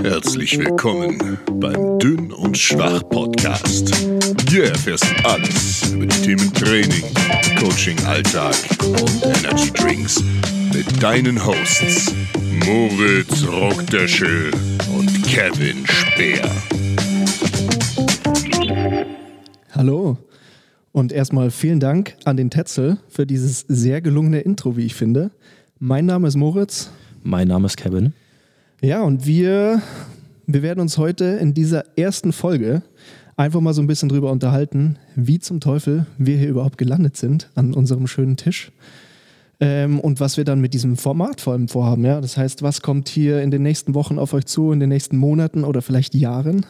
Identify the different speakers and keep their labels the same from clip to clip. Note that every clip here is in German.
Speaker 1: Herzlich willkommen beim Dünn und Schwach Podcast. Hier erfährst du alles über die Themen Training, Coaching, Alltag und Energy Drinks mit deinen Hosts Moritz Rockdöschel und Kevin Speer.
Speaker 2: Hallo und erstmal vielen Dank an den Tetzel für dieses sehr gelungene Intro, wie ich finde. Mein Name ist Moritz.
Speaker 3: Mein Name ist Kevin.
Speaker 2: Ja, und wir, wir werden uns heute in dieser ersten Folge einfach mal so ein bisschen drüber unterhalten, wie zum Teufel wir hier überhaupt gelandet sind an unserem schönen Tisch. Ähm, und was wir dann mit diesem Format vor allem vorhaben. Ja? Das heißt, was kommt hier in den nächsten Wochen auf euch zu, in den nächsten Monaten oder vielleicht Jahren?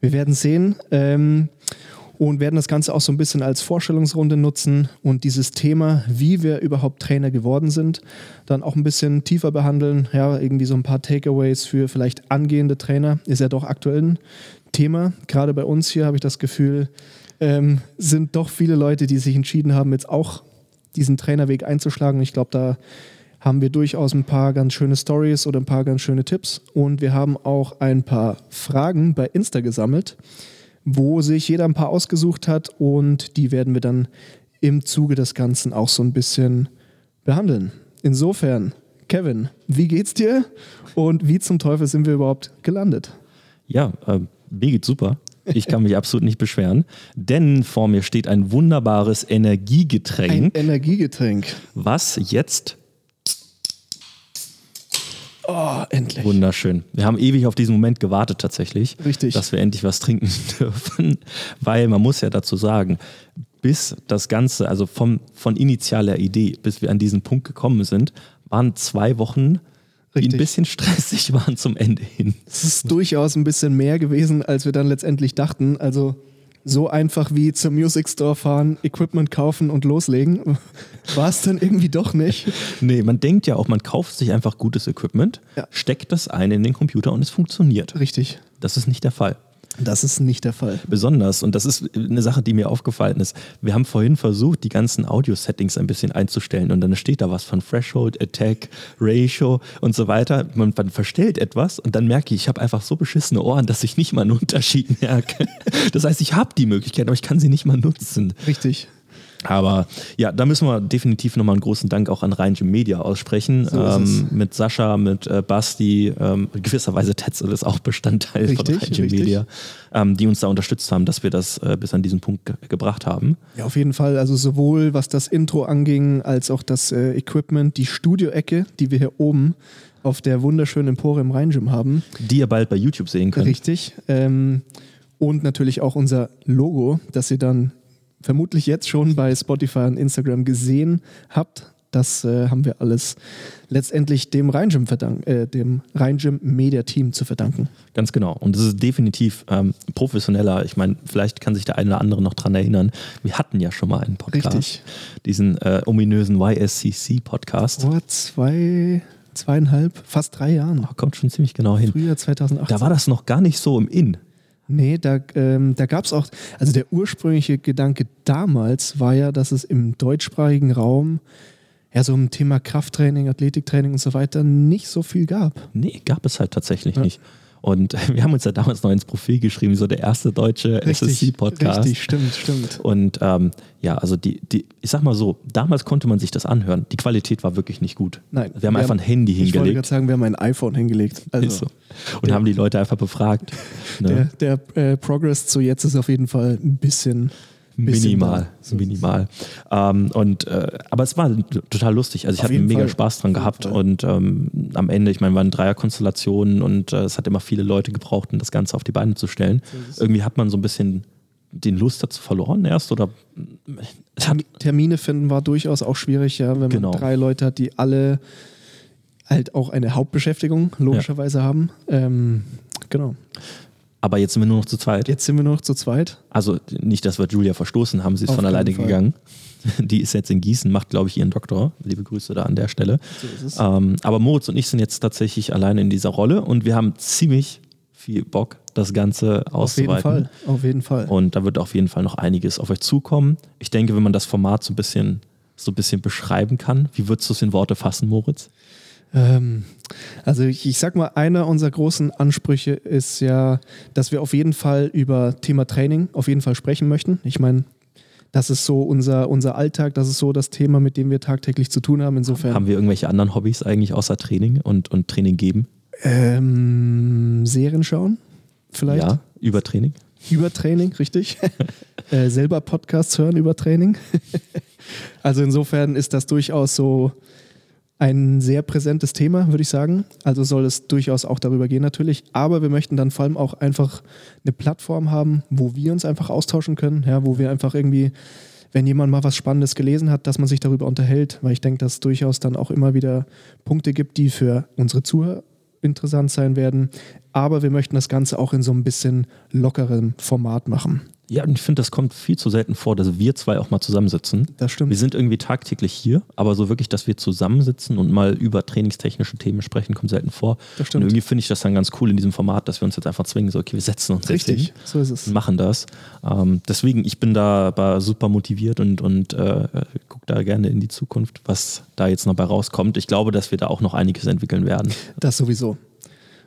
Speaker 2: Wir werden sehen. Ähm, und werden das Ganze auch so ein bisschen als Vorstellungsrunde nutzen und dieses Thema, wie wir überhaupt Trainer geworden sind, dann auch ein bisschen tiefer behandeln. Ja, irgendwie so ein paar Takeaways für vielleicht angehende Trainer ist ja doch aktuell ein Thema. Gerade bei uns hier habe ich das Gefühl, ähm, sind doch viele Leute, die sich entschieden haben, jetzt auch diesen Trainerweg einzuschlagen. Ich glaube, da haben wir durchaus ein paar ganz schöne Stories oder ein paar ganz schöne Tipps. Und wir haben auch ein paar Fragen bei Insta gesammelt wo sich jeder ein paar ausgesucht hat und die werden wir dann im Zuge des Ganzen auch so ein bisschen behandeln. Insofern, Kevin, wie geht's dir und wie zum Teufel sind wir überhaupt gelandet?
Speaker 3: Ja, äh, mir geht's super. Ich kann mich absolut nicht beschweren, denn vor mir steht ein wunderbares Energiegetränk. Ein
Speaker 2: Energiegetränk.
Speaker 3: Was jetzt
Speaker 2: Oh, endlich.
Speaker 3: Wunderschön. Wir haben ewig auf diesen Moment gewartet tatsächlich.
Speaker 2: Richtig.
Speaker 3: Dass wir endlich was trinken dürfen. Weil man muss ja dazu sagen, bis das Ganze, also vom, von initialer Idee, bis wir an diesen Punkt gekommen sind, waren zwei Wochen, die ein bisschen stressig waren zum Ende hin.
Speaker 2: Es ist durchaus ein bisschen mehr gewesen, als wir dann letztendlich dachten. Also so einfach wie zum Music Store fahren, Equipment kaufen und loslegen. War es dann irgendwie doch nicht.
Speaker 3: Nee, man denkt ja auch, man kauft sich einfach gutes Equipment, ja. steckt das ein in den Computer und es funktioniert.
Speaker 2: Richtig.
Speaker 3: Das ist nicht der Fall.
Speaker 2: Das ist nicht der Fall.
Speaker 3: Besonders, und das ist eine Sache, die mir aufgefallen ist. Wir haben vorhin versucht, die ganzen Audio-Settings ein bisschen einzustellen und dann steht da was von Threshold, Attack, Ratio und so weiter. Man, man verstellt etwas und dann merke ich, ich habe einfach so beschissene Ohren, dass ich nicht mal einen Unterschied merke. Das heißt, ich habe die Möglichkeit, aber ich kann sie nicht mal nutzen.
Speaker 2: Richtig.
Speaker 3: Aber ja, da müssen wir definitiv nochmal einen großen Dank auch an Rheingem Media aussprechen. So ähm, mit Sascha, mit äh, Basti, ähm, gewisserweise Tetzel ist auch Bestandteil richtig, von Rheingem Media, ähm, die uns da unterstützt haben, dass wir das äh, bis an diesen Punkt ge gebracht haben.
Speaker 2: Ja, auf jeden Fall. Also sowohl was das Intro anging, als auch das äh, Equipment, die Studioecke, die wir hier oben auf der wunderschönen Empore im Rheingym haben.
Speaker 3: Die ihr bald bei YouTube sehen könnt.
Speaker 2: Richtig. Ähm, und natürlich auch unser Logo, das ihr dann vermutlich jetzt schon bei Spotify und Instagram gesehen habt. Das äh, haben wir alles letztendlich dem Rheingym, äh, dem Rheingym Media Team zu verdanken.
Speaker 3: Ganz genau. Und es ist definitiv ähm, professioneller. Ich meine, vielleicht kann sich der eine oder andere noch daran erinnern. Wir hatten ja schon mal einen Podcast. Richtig. Diesen äh, ominösen YSCC-Podcast.
Speaker 2: Vor zwei, zweieinhalb, fast drei Jahren.
Speaker 3: Oh, kommt schon ziemlich genau hin.
Speaker 2: Frühjahr 2018.
Speaker 3: Da war das noch gar nicht so im In.
Speaker 2: Nee, da, ähm, da gab es auch, also der ursprüngliche Gedanke damals war ja, dass es im deutschsprachigen Raum ja so im Thema Krafttraining, Athletiktraining und so weiter nicht so viel gab.
Speaker 3: Nee, gab es halt tatsächlich ja. nicht. Und wir haben uns ja damals noch ins Profil geschrieben, so der erste deutsche SSC-Podcast.
Speaker 2: Richtig, stimmt, stimmt.
Speaker 3: Und ähm, ja, also die, die, ich sag mal so, damals konnte man sich das anhören. Die Qualität war wirklich nicht gut.
Speaker 2: Nein.
Speaker 3: Wir haben wir einfach haben, ein Handy hingelegt. Ich wollte
Speaker 2: gerade sagen, wir haben ein iPhone hingelegt.
Speaker 3: Also, so. Und der, haben die Leute einfach befragt.
Speaker 2: Ne? Der, der äh, Progress zu jetzt ist auf jeden Fall ein bisschen
Speaker 3: Minimal, minimal. Ähm, und, äh, aber es war total lustig. Also ich hatte mega Fall. Spaß dran gehabt und ähm, am Ende, ich meine, waren Dreierkonstellationen und äh, es hat immer viele Leute gebraucht, um das Ganze auf die Beine zu stellen. Irgendwie hat man so ein bisschen den Lust dazu verloren erst oder
Speaker 2: Termine finden war durchaus auch schwierig, ja, wenn man genau. drei Leute hat, die alle halt auch eine Hauptbeschäftigung logischerweise ja. haben. Ähm, genau.
Speaker 3: Aber jetzt sind wir nur noch zu zweit.
Speaker 2: Jetzt sind wir nur noch zu zweit.
Speaker 3: Also nicht, dass wir Julia verstoßen haben, sie ist Auf von alleine gegangen. Die ist jetzt in Gießen, macht, glaube ich, ihren Doktor. Liebe Grüße da an der Stelle. So ähm, aber Moritz und ich sind jetzt tatsächlich alleine in dieser Rolle und wir haben ziemlich viel Bock, das Ganze auszuweiten.
Speaker 2: Auf jeden Fall. Auf jeden Fall.
Speaker 3: Und da wird auf jeden Fall noch einiges auf euch zukommen. Ich denke, wenn man das Format so ein bisschen, so ein bisschen beschreiben kann, wie würdest du es in Worte fassen, Moritz?
Speaker 2: Ähm, also ich, ich sag mal, einer unserer großen Ansprüche ist ja, dass wir auf jeden Fall über Thema Training auf jeden Fall sprechen möchten. Ich meine, das ist so unser, unser Alltag, das ist so das Thema, mit dem wir tagtäglich zu tun haben. Insofern.
Speaker 3: Haben wir irgendwelche anderen Hobbys eigentlich außer Training und, und Training geben?
Speaker 2: Ähm, Serien schauen, vielleicht.
Speaker 3: Ja, über Training.
Speaker 2: Über Training, richtig. äh, selber Podcasts hören über Training. also insofern ist das durchaus so ein sehr präsentes Thema, würde ich sagen. Also soll es durchaus auch darüber gehen natürlich. Aber wir möchten dann vor allem auch einfach eine Plattform haben, wo wir uns einfach austauschen können, ja, wo wir einfach irgendwie, wenn jemand mal was Spannendes gelesen hat, dass man sich darüber unterhält, weil ich denke, dass es durchaus dann auch immer wieder Punkte gibt, die für unsere Zuhörer interessant sein werden. Aber wir möchten das Ganze auch in so ein bisschen lockerem Format machen.
Speaker 3: Ja, und ich finde, das kommt viel zu selten vor, dass wir zwei auch mal zusammensitzen.
Speaker 2: Das stimmt.
Speaker 3: Wir sind irgendwie tagtäglich hier, aber so wirklich, dass wir zusammensitzen und mal über trainingstechnische Themen sprechen, kommt selten vor.
Speaker 2: Das stimmt.
Speaker 3: Und irgendwie finde ich das dann ganz cool in diesem Format, dass wir uns jetzt einfach zwingen, so, okay, wir setzen uns
Speaker 2: Richtig,
Speaker 3: jetzt hin
Speaker 2: so ist es.
Speaker 3: und machen das. Ähm, deswegen, ich bin da super motiviert und, und äh, gucke da gerne in die Zukunft, was da jetzt noch bei rauskommt. Ich glaube, dass wir da auch noch einiges entwickeln werden.
Speaker 2: Das sowieso.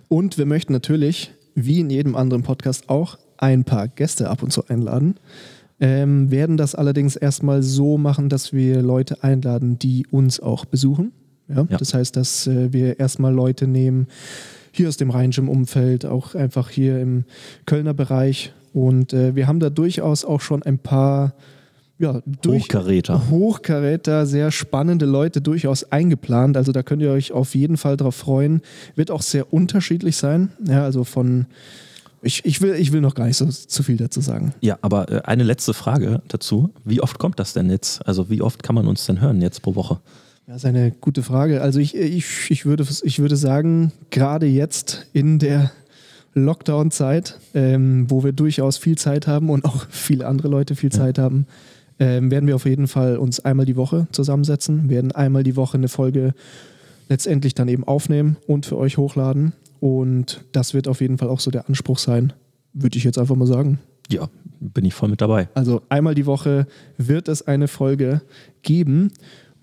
Speaker 2: Und wir möchten natürlich, wie in jedem anderen Podcast auch, ein paar Gäste ab und zu einladen. Ähm, werden das allerdings erstmal so machen, dass wir Leute einladen, die uns auch besuchen. Ja?
Speaker 3: Ja.
Speaker 2: Das heißt, dass äh, wir erstmal Leute nehmen, hier aus dem Rhein-Gym-Umfeld, auch einfach hier im Kölner Bereich. Und äh, wir haben da durchaus auch schon ein paar ja, durch,
Speaker 3: Hochkaräter.
Speaker 2: Hochkaräter, sehr spannende Leute durchaus eingeplant. Also da könnt ihr euch auf jeden Fall drauf freuen. Wird auch sehr unterschiedlich sein. Ja, also von ich, ich, will, ich will noch gar nicht so zu viel dazu sagen.
Speaker 3: Ja, aber äh, eine letzte Frage dazu. Wie oft kommt das denn jetzt? Also wie oft kann man uns denn hören jetzt pro Woche?
Speaker 2: Das ist eine gute Frage. Also ich, ich, ich, würde, ich würde sagen, gerade jetzt in der Lockdown-Zeit, ähm, wo wir durchaus viel Zeit haben und auch viele andere Leute viel Zeit haben, ähm, werden wir auf jeden Fall uns einmal die Woche zusammensetzen, werden einmal die Woche eine Folge letztendlich dann eben aufnehmen und für euch hochladen. Und das wird auf jeden Fall auch so der Anspruch sein, würde ich jetzt einfach mal sagen.
Speaker 3: Ja, bin ich voll mit dabei.
Speaker 2: Also einmal die Woche wird es eine Folge geben.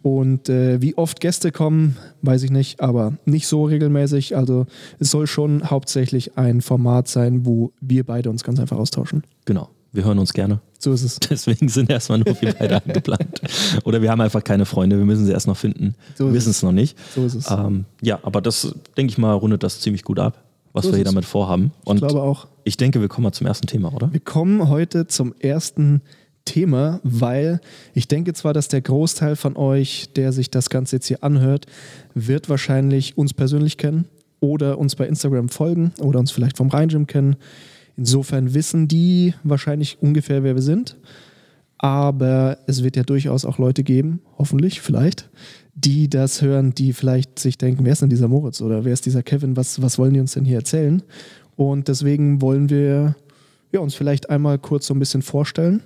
Speaker 2: Und äh, wie oft Gäste kommen, weiß ich nicht, aber nicht so regelmäßig. Also es soll schon hauptsächlich ein Format sein, wo wir beide uns ganz einfach austauschen.
Speaker 3: Genau. Wir hören uns gerne.
Speaker 2: So ist es.
Speaker 3: Deswegen sind erstmal nur wir beide angeplant. Oder wir haben einfach keine Freunde, wir müssen sie erst noch finden.
Speaker 2: So
Speaker 3: wir wissen es noch nicht.
Speaker 2: So ist es.
Speaker 3: Ähm, ja, aber das, denke ich mal, rundet das ziemlich gut ab, was
Speaker 2: So
Speaker 3: wir hier damit vorhaben. Und
Speaker 2: ich glaube auch.
Speaker 3: ich denke, wir kommen mal zum ersten Thema, oder?
Speaker 2: Wir kommen heute zum ersten Thema, weil ich denke zwar, dass der Großteil von euch, der sich das Ganze jetzt hier anhört, wird wahrscheinlich uns persönlich kennen oder uns bei Instagram folgen oder uns vielleicht vom Rhein-Gym kennen. Insofern wissen die wahrscheinlich ungefähr, wer wir sind. Aber es wird ja durchaus auch Leute geben, hoffentlich, vielleicht, die das hören, die vielleicht sich denken, wer ist denn dieser Moritz oder wer ist dieser Kevin, was, was wollen die uns denn hier erzählen? Und deswegen wollen wir ja, uns vielleicht einmal kurz so ein bisschen vorstellen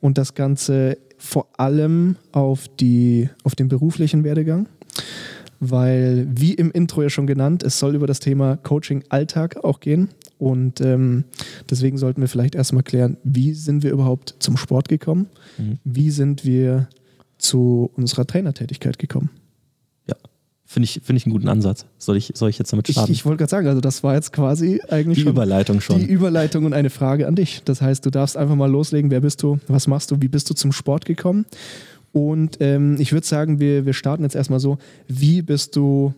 Speaker 2: und das Ganze vor allem auf, die, auf den beruflichen Werdegang, weil wie im Intro ja schon genannt, es soll über das Thema Coaching Alltag auch gehen und ähm, deswegen sollten wir vielleicht erstmal klären, wie sind wir überhaupt zum Sport gekommen,
Speaker 3: Mhm.
Speaker 2: wie sind wir zu unserer Trainertätigkeit gekommen.
Speaker 3: Ja. Finde ich, finde ich einen guten Ansatz. Soll ich, soll ich jetzt damit
Speaker 2: Ich,
Speaker 3: starten?
Speaker 2: ich wollte gerade sagen, also das war jetzt quasi eigentlich
Speaker 3: Die
Speaker 2: schon
Speaker 3: Überleitung schon.
Speaker 2: Die Überleitung und eine Frage an dich. Das heißt, du darfst einfach mal loslegen. Wer bist du? Was machst du? Wie bist du zum Sport gekommen? Und ähm, ich würde sagen, wir, wir starten jetzt erstmal so. Wie bist du,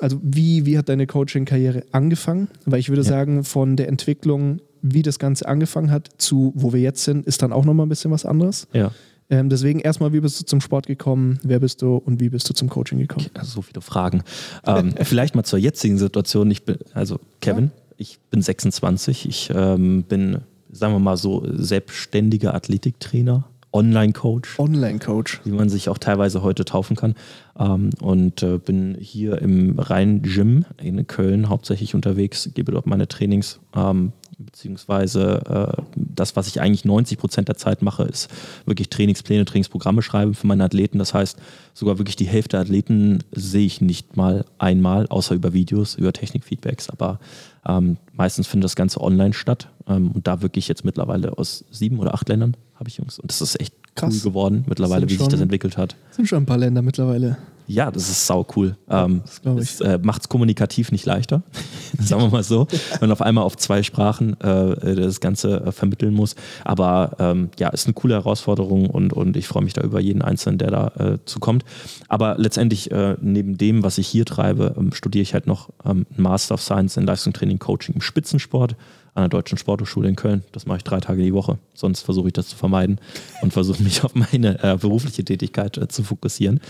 Speaker 2: also wie, wie hat deine Coaching-Karriere angefangen? Weil ich würde
Speaker 3: Ja.
Speaker 2: sagen, von der Entwicklung, wie das Ganze angefangen hat, zu wo wir jetzt sind, ist dann auch nochmal ein bisschen was anderes.
Speaker 3: ja.
Speaker 2: Ähm, deswegen erstmal, wie bist du zum Sport gekommen? Wer bist du und wie bist du zum Coaching gekommen?
Speaker 3: Also so viele Fragen. Ähm, vielleicht mal zur jetzigen Situation. Ich bin, also Kevin, ich bin 26. Ich ähm, bin, sagen wir mal so, selbstständiger Athletiktrainer, Online-Coach,
Speaker 2: Online-Coach.
Speaker 3: wie man sich auch teilweise heute taufen kann. Ähm, und äh, bin hier im Rhein-Gym in Köln hauptsächlich unterwegs, gebe dort meine Trainings. Ähm, beziehungsweise äh, das, was ich eigentlich 90 Prozent der Zeit mache, ist wirklich Trainingspläne, Trainingsprogramme schreiben für meine Athleten. Das heißt, sogar wirklich die Hälfte der Athleten sehe ich nicht mal einmal, außer über Videos, über Technikfeedbacks. Aber ähm, meistens findet das Ganze online statt. Und da wirklich jetzt mittlerweile aus sieben oder acht Ländern habe ich Jungs. Und das ist echt
Speaker 2: Krass.
Speaker 3: cool geworden mittlerweile, wie sich das
Speaker 2: schon-
Speaker 3: entwickelt hat.
Speaker 2: Sind schon ein paar Länder mittlerweile.
Speaker 3: Ja, das ist sau cool. Ähm, es äh, macht es kommunikativ nicht leichter, sagen wir mal so, wenn man auf einmal auf zwei Sprachen äh, das Ganze äh, vermitteln muss. Aber ähm, ja, ist eine coole Herausforderung und, und ich freue mich da über jeden Einzelnen, der da äh, zu kommt. Aber letztendlich, äh, neben dem, was ich hier treibe, ähm, studiere ich halt noch ähm, einen Master of Science in Leistungstraining Coaching im Spitzensport an der Deutschen Sporthochschule in Köln. Das mache ich drei Tage die Woche. Sonst versuche ich das zu vermeiden und versuche mich auf meine äh, berufliche Tätigkeit äh, zu fokussieren.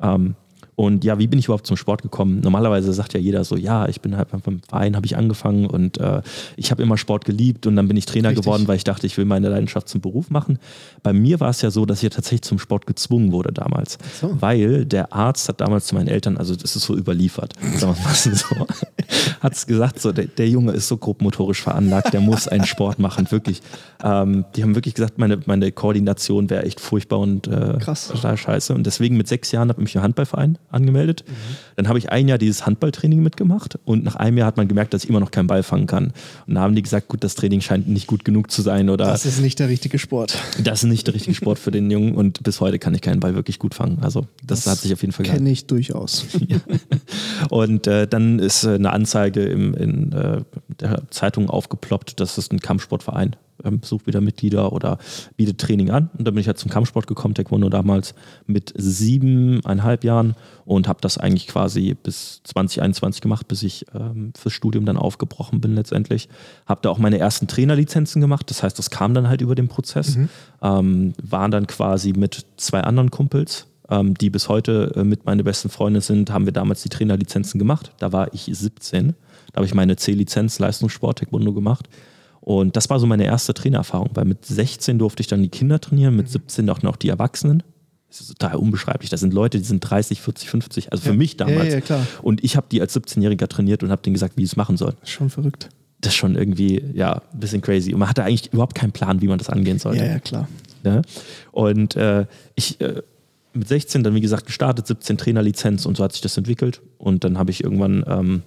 Speaker 3: Ähm, und ja, wie bin ich überhaupt zum Sport gekommen? Normalerweise sagt ja jeder so, ja, ich bin halt beim Verein, habe ich angefangen und äh, ich habe immer Sport geliebt und dann bin ich Trainer
Speaker 2: Richtig.
Speaker 3: geworden, weil ich dachte, ich will meine Leidenschaft zum Beruf machen. Bei mir war es ja so, dass ich tatsächlich zum Sport gezwungen wurde damals,
Speaker 2: so.
Speaker 3: weil der Arzt hat damals zu meinen Eltern, also das ist so überliefert, sagen wir mal so, hat es gesagt, so, der, der Junge ist so grobmotorisch veranlagt, der muss einen Sport machen, wirklich. Ähm, die haben wirklich gesagt, meine, meine Koordination wäre echt furchtbar und äh,
Speaker 2: Krass.
Speaker 3: total scheiße. Und deswegen mit sechs Jahren habe ich mich im Handballverein angemeldet. Dann habe ich ein Jahr dieses Handballtraining mitgemacht und nach einem Jahr hat man gemerkt, dass ich immer noch keinen Ball fangen kann. Und da haben die gesagt, gut, das Training scheint nicht gut genug zu sein oder
Speaker 2: Das ist nicht der richtige Sport.
Speaker 3: das ist nicht der richtige Sport für den Jungen und bis heute kann ich keinen Ball wirklich gut fangen. Also das, hat sich auf jeden Fall gehalten.
Speaker 2: Kenne ich durchaus.
Speaker 3: Und äh, dann ist äh, eine Anzeige im, in äh, der Zeitung aufgeploppt, dass es ein Kampfsportverein ähm, sucht wieder Mitglieder oder bietet Training an. Und dann bin ich halt zum Kampfsport gekommen, Taekwondo damals mit siebeneinhalb Jahren und habe das eigentlich quasi bis 2021 gemacht, bis ich ähm, fürs Studium dann aufgebrochen bin letztendlich. Habe da auch meine ersten Trainerlizenzen gemacht, das heißt, das kam dann halt über den Prozess. Ähm, waren dann quasi mit zwei anderen Kumpels ähm, die bis heute äh, mit meine besten Freunde sind, haben wir damals die Trainerlizenzen gemacht. Da war ich 17. Da habe ich meine C-Lizenz Leistungssport Taekwondo gemacht. Und das war so meine erste Trainererfahrung, weil mit 16 durfte ich dann die Kinder trainieren, mit 17 auch noch die Erwachsenen. Das ist total unbeschreiblich. Das sind Leute, die sind 30, 40, 50, also für
Speaker 2: Ja.
Speaker 3: mich damals.
Speaker 2: Ja, ja, klar.
Speaker 3: Und ich habe die als 17-Jähriger trainiert und habe denen gesagt, wie sie es machen sollen.
Speaker 2: Schon verrückt.
Speaker 3: Das ist schon irgendwie, ja, ein bisschen crazy. Und man hatte eigentlich überhaupt keinen Plan, wie man das angehen sollte.
Speaker 2: Ja, ja, klar.
Speaker 3: Ne? Und äh, ich äh, mit 16 dann, wie gesagt, gestartet, 17 Trainerlizenz und so hat sich das entwickelt. Und dann habe ich irgendwann ähm,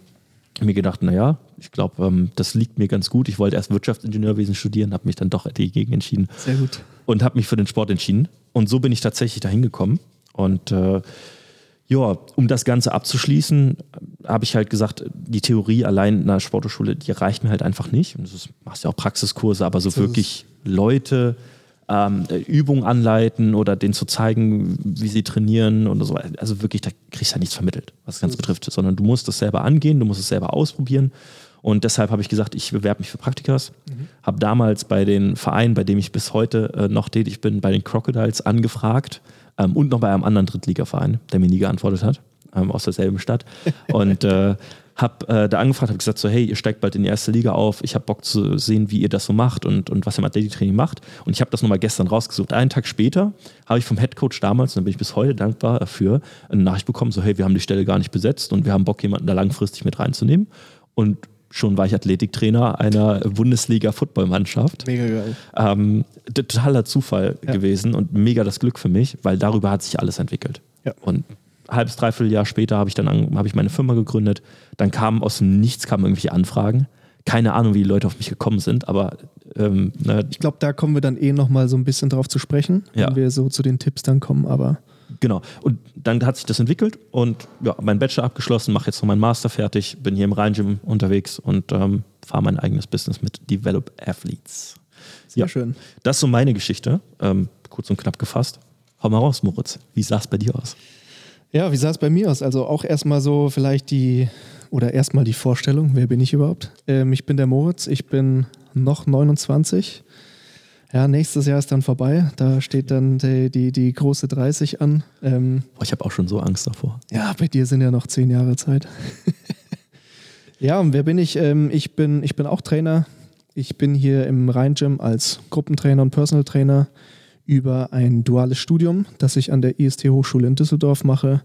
Speaker 3: mir gedacht, naja, ich glaube, ähm, das liegt mir ganz gut. Ich wollte erst Wirtschaftsingenieurwesen studieren, habe mich dann doch dagegen entschieden
Speaker 2: Sehr gut.
Speaker 3: und habe mich für den Sport entschieden. Und so bin ich tatsächlich dahin gekommen. Und äh, ja, um das Ganze abzuschließen, habe ich halt gesagt, die Theorie allein in einer Sporthochschule, die reicht mir halt einfach nicht. Und du machst ja auch Praxiskurse, aber so wirklich Leute ähm, Übungen anleiten oder denen zu zeigen, wie sie trainieren und so. Also wirklich, da kriegst du ja nichts vermittelt, was das Ganze betrifft, sondern du musst es selber angehen, du musst es selber ausprobieren. Und deshalb habe ich gesagt, ich bewerbe mich für Praktikas. Habe damals bei den Vereinen, bei dem ich bis heute äh, noch tätig bin, bei den Crocodiles angefragt ähm, und noch bei einem anderen Drittligaverein, der mir nie geantwortet hat, ähm, aus derselben Stadt. Und äh, habe äh, da angefragt, habe gesagt so, hey, ihr steigt bald in die erste Liga auf, ich habe Bock zu sehen, wie ihr das so macht und, und was ihr im Athletiktraining macht. Und ich habe das nochmal gestern rausgesucht. Einen Tag später habe ich vom Headcoach damals, und da bin ich bis heute dankbar dafür, eine Nachricht bekommen, so hey, wir haben die Stelle gar nicht besetzt und wir haben Bock, jemanden da langfristig mit reinzunehmen. Und schon war ich Athletiktrainer einer Bundesliga-Footballmannschaft.
Speaker 2: Mega geil.
Speaker 3: Ähm, totaler Zufall
Speaker 2: Ja.
Speaker 3: gewesen und mega das Glück für mich, weil darüber hat sich alles entwickelt.
Speaker 2: Ja.
Speaker 3: Und halbes, dreiviertel Jahr später habe ich dann an- habe ich meine Firma gegründet. Dann kamen aus dem Nichts kamen irgendwelche Anfragen. Keine Ahnung, wie die Leute auf mich gekommen sind, aber ähm, ne,
Speaker 2: Ich glaube, da kommen wir dann eh nochmal so ein bisschen drauf zu sprechen,
Speaker 3: Ja.
Speaker 2: wenn wir so zu den Tipps dann kommen. Aber
Speaker 3: genau. Und dann hat sich das entwickelt und ja, mein Bachelor abgeschlossen, mache jetzt noch meinen Master fertig, bin hier im Rhein-Gym unterwegs und ähm, fahre mein eigenes Business mit Develop Athletes.
Speaker 2: sehr
Speaker 3: Ja.
Speaker 2: schön.
Speaker 3: Das ist so meine Geschichte, ähm, kurz und knapp gefasst. Hau mal raus, Moritz. Wie sah es bei dir aus?
Speaker 2: Ja, wie sah es bei mir aus? Also auch erstmal so vielleicht die, oder erstmal die Vorstellung, wer bin ich überhaupt? Ähm, ich bin der Moritz, ich bin noch 29. Ja, nächstes Jahr ist dann vorbei. Da steht dann die, die, die große 30 an. Ähm,
Speaker 3: Boah, ich habe auch schon so Angst davor.
Speaker 2: ja, bei dir sind ja noch zehn Jahre Zeit. ja, und wer bin ich? Ähm, ich, bin ich bin auch Trainer. Ich bin hier im Rhein-Gym als Gruppentrainer und Personal Trainer über ein duales Studium, das ich an der IST Hochschule in Düsseldorf mache,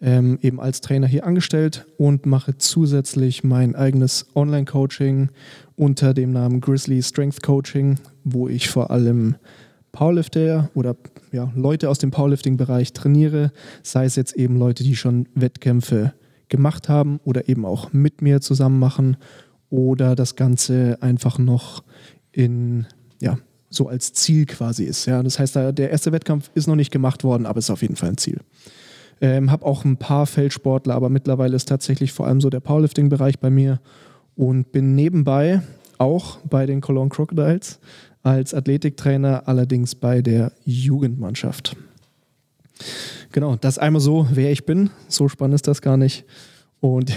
Speaker 2: ähm, eben als Trainer hier angestellt und mache zusätzlich mein eigenes Online-Coaching unter dem Namen Grizzly Strength Coaching, wo ich vor allem Powerlifter oder ja, Leute aus dem Powerlifting-Bereich trainiere, sei es jetzt eben Leute, die schon Wettkämpfe gemacht haben oder eben auch mit mir zusammen machen oder das Ganze einfach noch in, ja, so als Ziel quasi ist. Ja. Das heißt, der erste Wettkampf ist noch nicht gemacht worden, aber ist auf jeden Fall ein Ziel. Ähm, habe auch ein paar Feldsportler, aber mittlerweile ist tatsächlich vor allem so der Powerlifting-Bereich bei mir und bin nebenbei auch bei den Cologne Crocodiles als Athletiktrainer, allerdings bei der Jugendmannschaft. Genau, das einmal so, wer ich bin. So spannend ist das gar nicht. Und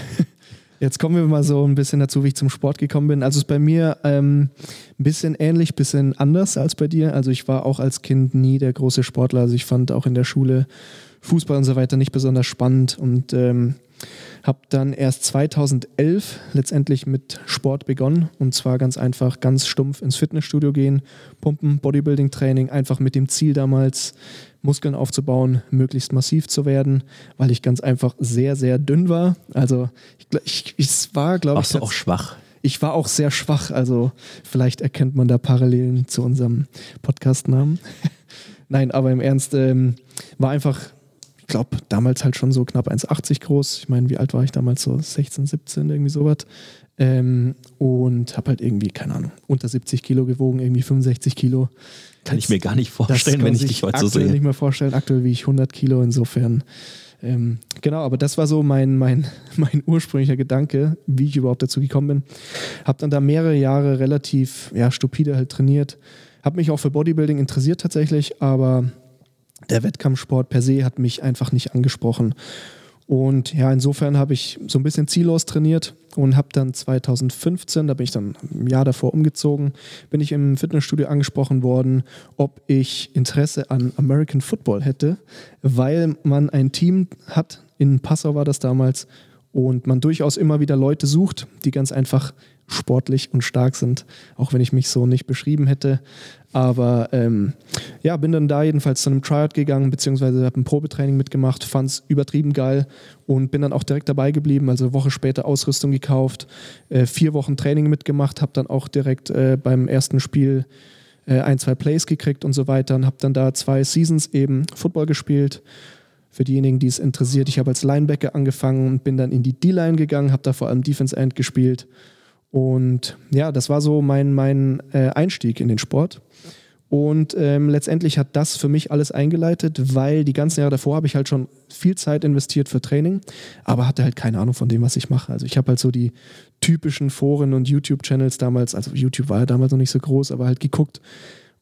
Speaker 2: jetzt kommen wir mal so ein bisschen dazu, wie ich zum Sport gekommen bin. Also es ist bei mir ähm, ein bisschen ähnlich, ein bisschen anders als bei dir. Also ich war auch als Kind nie der große Sportler. Also ich fand auch in der Schule Fußball und so weiter nicht besonders spannend und ähm, habe dann erst 2011 letztendlich mit Sport begonnen und zwar ganz einfach, ganz stumpf ins Fitnessstudio gehen, Pumpen, Bodybuilding-Training, einfach mit dem Ziel damals Muskeln aufzubauen, möglichst massiv zu werden, weil ich ganz einfach sehr, sehr dünn war. Also ich, ich, ich war, glaube ich.
Speaker 3: Warst du auch schwach?
Speaker 2: Ich war auch sehr schwach, also vielleicht erkennt man da Parallelen zu unserem Podcast-Namen. Nein, aber im Ernst, ähm, war einfach ich glaube, damals halt schon so knapp 1,80 groß. Ich meine, wie alt war ich damals? So 16, 17, irgendwie sowas. Ähm, und habe halt irgendwie, keine Ahnung, unter 70 Kilo gewogen, irgendwie 65 Kilo.
Speaker 3: Kann ich mir gar nicht vorstellen, wenn ich dich heute so sehe. Kann
Speaker 2: ich nicht mehr vorstellen. Aktuell wie ich 100 Kilo, insofern. Ähm, genau, aber das war so mein, mein, mein ursprünglicher Gedanke, wie ich überhaupt dazu gekommen bin. Habe dann da mehrere Jahre relativ ja, stupide halt trainiert. Habe mich auch für Bodybuilding interessiert tatsächlich, aber der Wettkampfsport per se hat mich einfach nicht angesprochen. Und ja, insofern habe ich so ein bisschen ziellos trainiert und habe dann 2015, da bin ich dann im Jahr davor umgezogen, bin ich im Fitnessstudio angesprochen worden, ob ich Interesse an American Football hätte, weil man ein Team hat, in Passau war das damals, und man durchaus immer wieder Leute sucht, die ganz einfach sportlich und stark sind, auch wenn ich mich so nicht beschrieben hätte. Aber ähm, ja, bin dann da jedenfalls zu einem Tryout gegangen, beziehungsweise habe ein Probetraining mitgemacht, fand es übertrieben geil und bin dann auch direkt dabei geblieben. Also eine Woche später Ausrüstung gekauft, äh, vier Wochen Training mitgemacht, habe dann auch direkt äh, beim ersten Spiel äh, ein, zwei Plays gekriegt und so weiter und habe dann da zwei Seasons eben Football gespielt. Für diejenigen, die es interessiert, ich habe als Linebacker angefangen und bin dann in die D-Line gegangen, habe da vor allem Defense End gespielt und ja, das war so mein, mein äh, Einstieg in den Sport. Und ähm, letztendlich hat das für mich alles eingeleitet, weil die ganzen Jahre davor habe ich halt schon viel Zeit investiert für Training, aber hatte halt keine Ahnung von dem, was ich mache. Also ich habe halt so die typischen Foren und YouTube-Channels damals, also YouTube war ja damals noch nicht so groß, aber halt geguckt.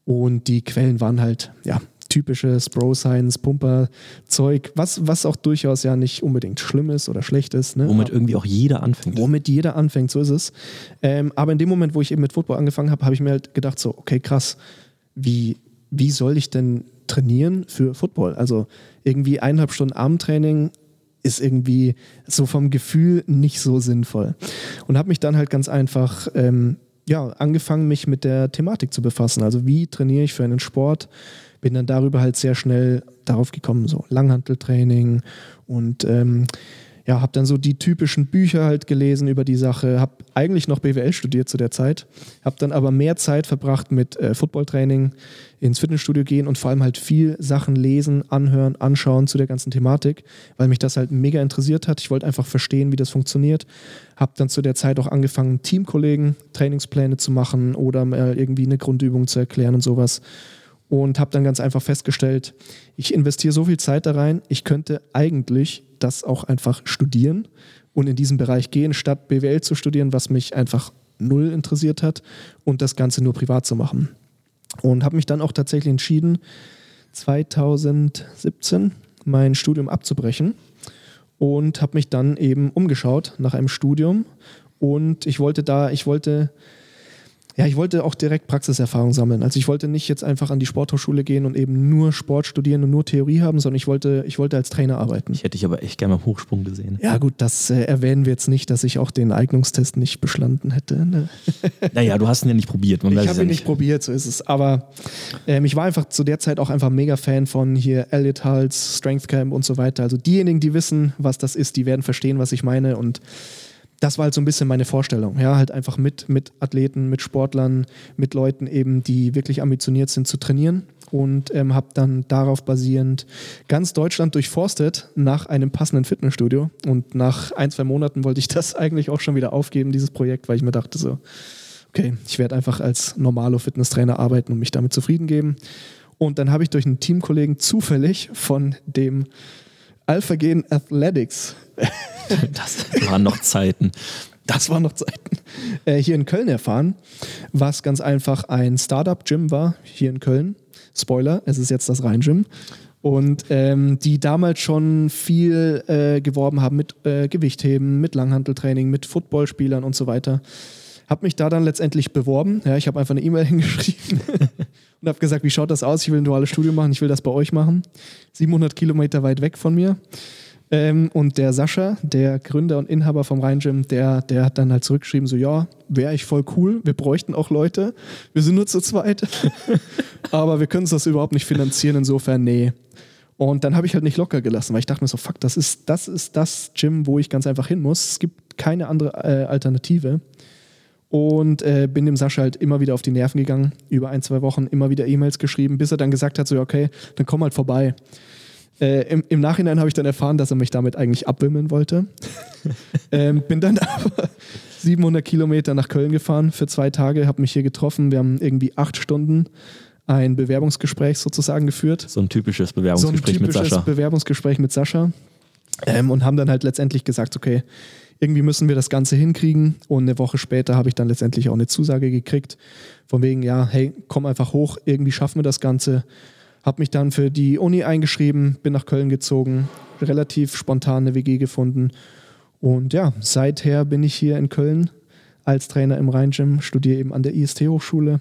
Speaker 2: Und die Quellen waren halt, ja, typisches Bro-Science, Pumper-Zeug, was, was auch durchaus ja nicht unbedingt schlimm ist oder schlecht ist. Ne?
Speaker 3: Womit irgendwie auch jeder anfängt.
Speaker 2: Womit jeder anfängt, so ist es. Ähm, aber in dem Moment, wo ich eben mit Football angefangen habe, habe ich mir halt gedacht, so, okay, krass, wie, wie soll ich denn trainieren für Football? Also irgendwie eineinhalb Stunden Abendtraining ist irgendwie so vom Gefühl nicht so sinnvoll. Und habe mich dann halt ganz einfach ähm, ja, angefangen, mich mit der Thematik zu befassen. Also wie trainiere ich für einen Sport? Bin dann darüber halt sehr schnell darauf gekommen, so Langhanteltraining und ähm, ja, habe dann so die typischen Bücher halt gelesen über die Sache, habe eigentlich noch BWL studiert zu der Zeit, habe dann aber mehr Zeit verbracht mit äh, Footballtraining, ins Fitnessstudio gehen und vor allem halt viel Sachen lesen, anhören, anschauen zu der ganzen Thematik, weil mich das halt mega interessiert hat. Ich wollte einfach verstehen, wie das funktioniert. Habe dann zu der Zeit auch angefangen, Teamkollegen Trainingspläne zu machen oder mal irgendwie eine Grundübung zu erklären und sowas und habe dann ganz einfach festgestellt, ich investiere so viel Zeit da rein, ich könnte eigentlich das auch einfach studieren und in diesen Bereich gehen, statt BWL zu studieren, was mich einfach null interessiert hat und das Ganze nur privat zu machen. Und habe mich dann auch tatsächlich entschieden, 2017 mein Studium abzubrechen und habe mich dann eben umgeschaut nach einem Studium und ich wollte da, ich wollte ja, ich wollte auch direkt Praxiserfahrung sammeln. Also ich wollte nicht jetzt einfach an die Sporthochschule gehen und eben nur Sport studieren und nur Theorie haben, sondern ich wollte, ich wollte als Trainer arbeiten.
Speaker 3: Ich hätte dich aber echt gerne mal Hochsprung gesehen.
Speaker 2: Ja gut, das äh, erwähnen wir jetzt nicht, dass ich auch den Eignungstest nicht bestanden hätte. Ne?
Speaker 3: Naja, du hast ihn ja nicht probiert.
Speaker 2: Man ich habe ihn nicht probiert, so ist es. Aber ähm, ich war einfach zu der Zeit auch einfach mega Fan von hier Elliot Hulse, Strength Camp und so weiter. Also diejenigen, die wissen, was das ist, die werden verstehen, was ich meine und das war halt so ein bisschen meine Vorstellung. Ja, halt einfach mit, mit Athleten, mit Sportlern, mit Leuten eben, die wirklich ambitioniert sind zu trainieren und ähm, habe dann darauf basierend ganz Deutschland durchforstet nach einem passenden Fitnessstudio. Und nach ein, zwei Monaten wollte ich das eigentlich auch schon wieder aufgeben, dieses Projekt, weil ich mir dachte so, okay, ich werde einfach als normalo Fitnesstrainer arbeiten und mich damit zufrieden geben. Und dann habe ich durch einen Teamkollegen zufällig von dem Alphagen Athletics.
Speaker 3: Das waren noch Zeiten.
Speaker 2: Das waren noch Zeiten. Äh, hier in Köln erfahren, was ganz einfach ein Startup-Gym war, hier in Köln. Spoiler, es ist jetzt das Rhein-Gym. Und ähm, die damals schon viel äh, geworben haben mit äh, Gewichtheben, mit Langhanteltraining, mit Footballspielern und so weiter. Hab mich da dann letztendlich beworben. Ja, ich habe einfach eine E-Mail hingeschrieben und habe gesagt, wie schaut das aus? Ich will ein duales Studium machen, ich will das bei euch machen. 700 Kilometer weit weg von mir. Ähm, und der Sascha, der Gründer und Inhaber vom Rhein Gym, der, der hat dann halt zurückgeschrieben, so ja, wäre ich voll cool, wir bräuchten auch Leute, wir sind nur zu zweit, aber wir können uns das überhaupt nicht finanzieren, insofern nee. Und dann habe ich halt nicht locker gelassen, weil ich dachte mir so, fuck, das ist das, ist das Gym, wo ich ganz einfach hin muss. Es gibt keine andere äh, Alternative. Und äh, bin dem Sascha halt immer wieder auf die Nerven gegangen, über ein, zwei Wochen immer wieder E-Mails geschrieben, bis er dann gesagt hat, so okay, dann komm halt vorbei. Äh, im, im, Nachhinein habe ich dann erfahren, dass er mich damit eigentlich abwimmeln wollte. ähm, bin dann aber 700 Kilometer nach Köln gefahren für zwei Tage, habe mich hier getroffen. Wir haben irgendwie acht Stunden ein Bewerbungsgespräch sozusagen geführt.
Speaker 3: So ein typisches Bewerbungsgespräch so ein typisches mit Sascha.
Speaker 2: Bewerbungsgespräch mit Sascha. Ähm, und haben dann halt letztendlich gesagt, okay, irgendwie müssen wir das Ganze hinkriegen. Und eine Woche später habe ich dann letztendlich auch eine Zusage gekriegt. Von wegen, ja, hey, komm einfach hoch, irgendwie schaffen wir das Ganze. Habe mich dann für die Uni eingeschrieben, bin nach Köln gezogen, relativ spontan eine WG gefunden. Und ja, seither bin ich hier in Köln als Trainer im Rhein-Gym, studiere eben an der IST-Hochschule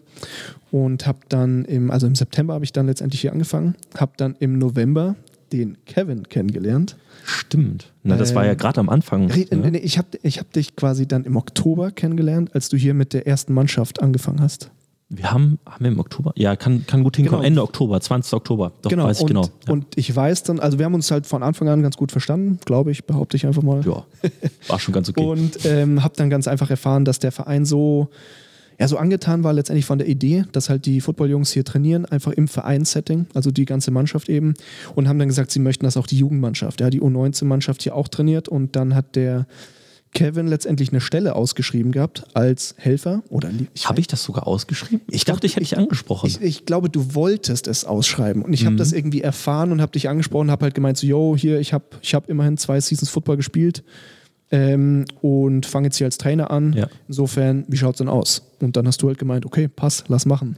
Speaker 2: und habe dann im, also im September habe ich dann letztendlich hier angefangen, habe dann im November den Kevin kennengelernt.
Speaker 3: Stimmt. Na, das ähm, war ja ähm, gerade am Anfang.
Speaker 2: Ne? Ich habe ich hab dich quasi dann im Oktober kennengelernt, als du hier mit der ersten Mannschaft angefangen hast.
Speaker 3: Wir haben, haben wir im Oktober? Ja, kann, kann gut hinkommen. Genau. Ende Oktober, 20. Oktober.
Speaker 2: Doch, genau. weiß ich
Speaker 3: und,
Speaker 2: genau. Ja. Und ich weiß dann, also wir haben uns halt von Anfang an ganz gut verstanden, glaube ich, behaupte ich einfach mal.
Speaker 3: Ja, war schon ganz okay.
Speaker 2: und ähm, habe dann ganz einfach erfahren, dass der Verein so, ja, so angetan war letztendlich von der Idee, dass halt die Footballjungs hier trainieren, einfach im Vereinssetting, also die ganze Mannschaft eben. Und haben dann gesagt, sie möchten, dass auch die Jugendmannschaft, ja, die U19-Mannschaft hier auch trainiert. Und dann hat der Kevin letztendlich eine Stelle ausgeschrieben gehabt als Helfer. Oder
Speaker 3: habe ich das sogar ausgeschrieben? Ich, dachte, ich hätte dich angesprochen.
Speaker 2: Ich, ich, glaube, du wolltest es ausschreiben und ich mhm. habe das irgendwie erfahren und habe dich angesprochen, habe halt gemeint so, yo, hier, ich habe ich hab immerhin zwei Seasons Football gespielt ähm, und fange jetzt hier als Trainer an. Ja. Insofern, wie schaut es denn aus? Und dann hast du halt gemeint, okay, pass, lass machen.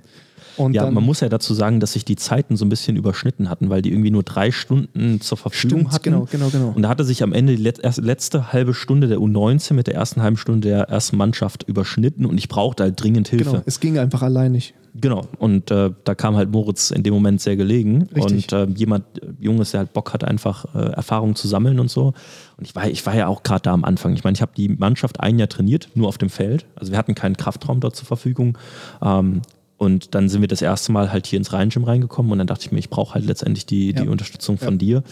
Speaker 3: Und ja, man muss ja dazu sagen, dass sich die Zeiten so ein bisschen überschnitten hatten, weil die irgendwie nur drei Stunden zur Verfügung Stimmt, hatten.
Speaker 2: Genau, genau, genau.
Speaker 3: Und da hatte sich am Ende die letzte halbe Stunde der U19 mit der ersten halben Stunde der ersten Mannschaft überschnitten und ich brauchte halt dringend Hilfe.
Speaker 2: Genau, es ging einfach allein nicht.
Speaker 3: Genau, und äh, da kam halt Moritz in dem Moment sehr gelegen. Richtig. Und äh, jemand, Junges, der halt Bock hat, einfach äh, Erfahrungen zu sammeln und so. Und ich war, ich war ja auch gerade da am Anfang. Ich meine, ich habe die Mannschaft ein Jahr trainiert, nur auf dem Feld. Also wir hatten keinen Kraftraum dort zur Verfügung. Ähm, und dann sind wir das erste Mal halt hier ins Rhein-Gym reingekommen und dann dachte ich mir, ich brauche halt letztendlich die, ja. die Unterstützung von ja. dir.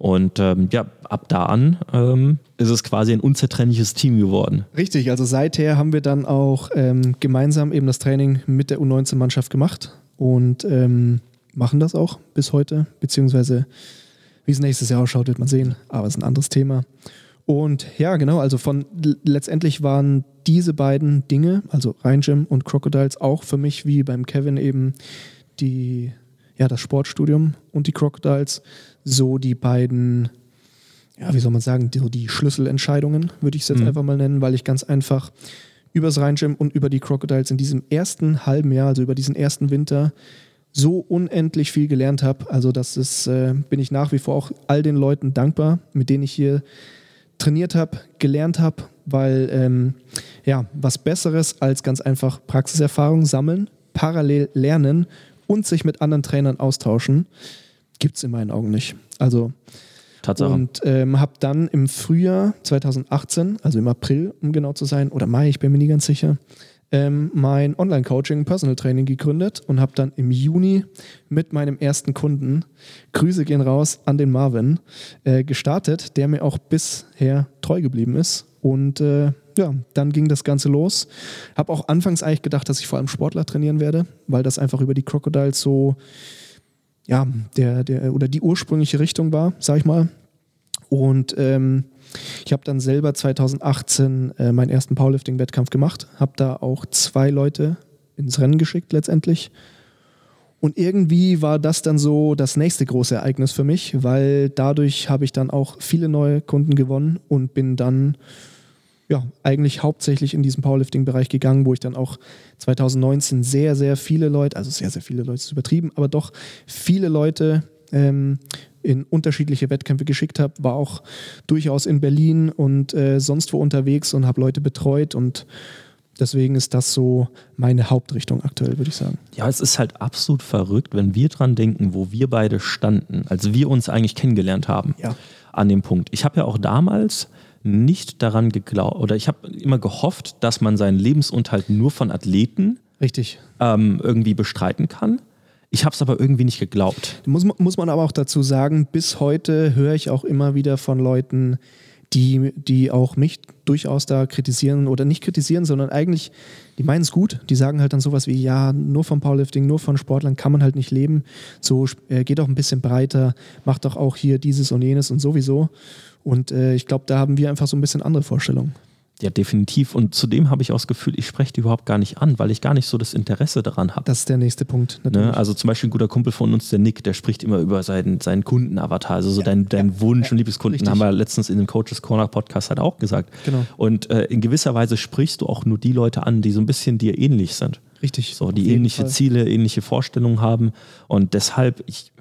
Speaker 3: Und ähm, ja, ab da an ähm, ist es quasi ein unzertrennliches Team geworden.
Speaker 2: Richtig, also seither haben wir dann auch ähm, gemeinsam eben das Training mit der U19-Mannschaft gemacht und ähm, machen das auch bis heute, beziehungsweise wie es nächstes Jahr ausschaut, wird man sehen, aber es ist ein anderes Thema. Und ja, genau, also von letztendlich waren diese beiden Dinge, also Rhein Gym und Crocodiles, auch für mich wie beim Kevin eben die, ja, das Sportstudium und die Crocodiles, so die beiden, ja, wie soll man sagen, die, die Schlüsselentscheidungen, würde ich es jetzt mhm. einfach mal nennen, weil ich ganz einfach übers Rhein Gym und über die Crocodiles in diesem ersten halben Jahr, also über diesen ersten Winter, so unendlich viel gelernt habe. Also das ist, äh, bin ich nach wie vor auch all den Leuten dankbar, mit denen ich hier trainiert habe, gelernt habe, weil ähm, ja, was Besseres als ganz einfach Praxiserfahrung sammeln, parallel lernen und sich mit anderen Trainern austauschen, gibt es in meinen Augen nicht. Also
Speaker 3: Tatsache.
Speaker 2: Und ähm, habe dann im Frühjahr 2018, also im April, um genau zu sein, oder Mai, ich bin mir nie ganz sicher, ähm, mein Online-Coaching, Personal Training gegründet und habe dann im Juni mit meinem ersten Kunden, Grüße gehen raus an den Marvin, äh, gestartet, der mir auch bisher treu geblieben ist. Und äh, ja, dann ging das Ganze los. Habe auch anfangs eigentlich gedacht, dass ich vor allem Sportler trainieren werde, weil das einfach über die Crocodiles so, ja, der, der, oder die ursprüngliche Richtung war, sag ich mal. Und ähm, ich habe dann selber 2018 äh, meinen ersten Powerlifting-Wettkampf gemacht, habe da auch zwei Leute ins Rennen geschickt letztendlich. Und irgendwie war das dann so das nächste große Ereignis für mich, weil dadurch habe ich dann auch viele neue Kunden gewonnen und bin dann ja, eigentlich hauptsächlich in diesen Powerlifting-Bereich gegangen, wo ich dann auch 2019 sehr, sehr viele Leute, also sehr, sehr viele Leute ist übertrieben, aber doch viele Leute ähm, in unterschiedliche Wettkämpfe geschickt habe, war auch durchaus in Berlin und äh, sonst wo unterwegs und habe Leute betreut und Deswegen ist das so meine Hauptrichtung aktuell, würde ich sagen.
Speaker 3: Ja, es ist halt absolut verrückt, wenn wir dran denken, wo wir beide standen, als wir uns eigentlich kennengelernt haben.
Speaker 2: Ja.
Speaker 3: An dem Punkt. Ich habe ja auch damals nicht daran geglaubt, oder ich habe immer gehofft, dass man seinen Lebensunterhalt nur von Athleten
Speaker 2: Richtig.
Speaker 3: ähm, irgendwie bestreiten kann. Ich habe es aber irgendwie nicht geglaubt.
Speaker 2: Muss, muss man aber auch dazu sagen, bis heute höre ich auch immer wieder von Leuten, die, die auch mich durchaus da kritisieren oder nicht kritisieren, sondern eigentlich, die meinen es gut. Die sagen halt dann sowas wie, ja, nur vom Powerlifting, nur von Sportlern kann man halt nicht leben. So äh, geht auch ein bisschen breiter, macht doch auch hier dieses und jenes und sowieso. Und äh, ich glaube, da haben wir einfach so ein bisschen andere Vorstellungen.
Speaker 3: Ja, definitiv. Und zudem habe ich auch das Gefühl, ich spreche die überhaupt gar nicht an, weil ich gar nicht so das Interesse daran habe.
Speaker 2: Das ist der nächste Punkt.
Speaker 3: Ne? Also zum Beispiel ein guter Kumpel von uns, der Nick, der spricht immer über seinen, seinen Kundenavatar, also so ja, dein, dein ja, Wunsch ja, und Liebeskunden, richtig. haben wir letztens in dem Coaches Corner Podcast halt auch gesagt.
Speaker 2: Genau.
Speaker 3: Und äh, in gewisser Weise sprichst du auch nur die Leute an, die so ein bisschen dir ähnlich sind.
Speaker 2: Richtig.
Speaker 3: So, die ähnliche Fall. Ziele, ähnliche Vorstellungen haben. Und deshalb, ich,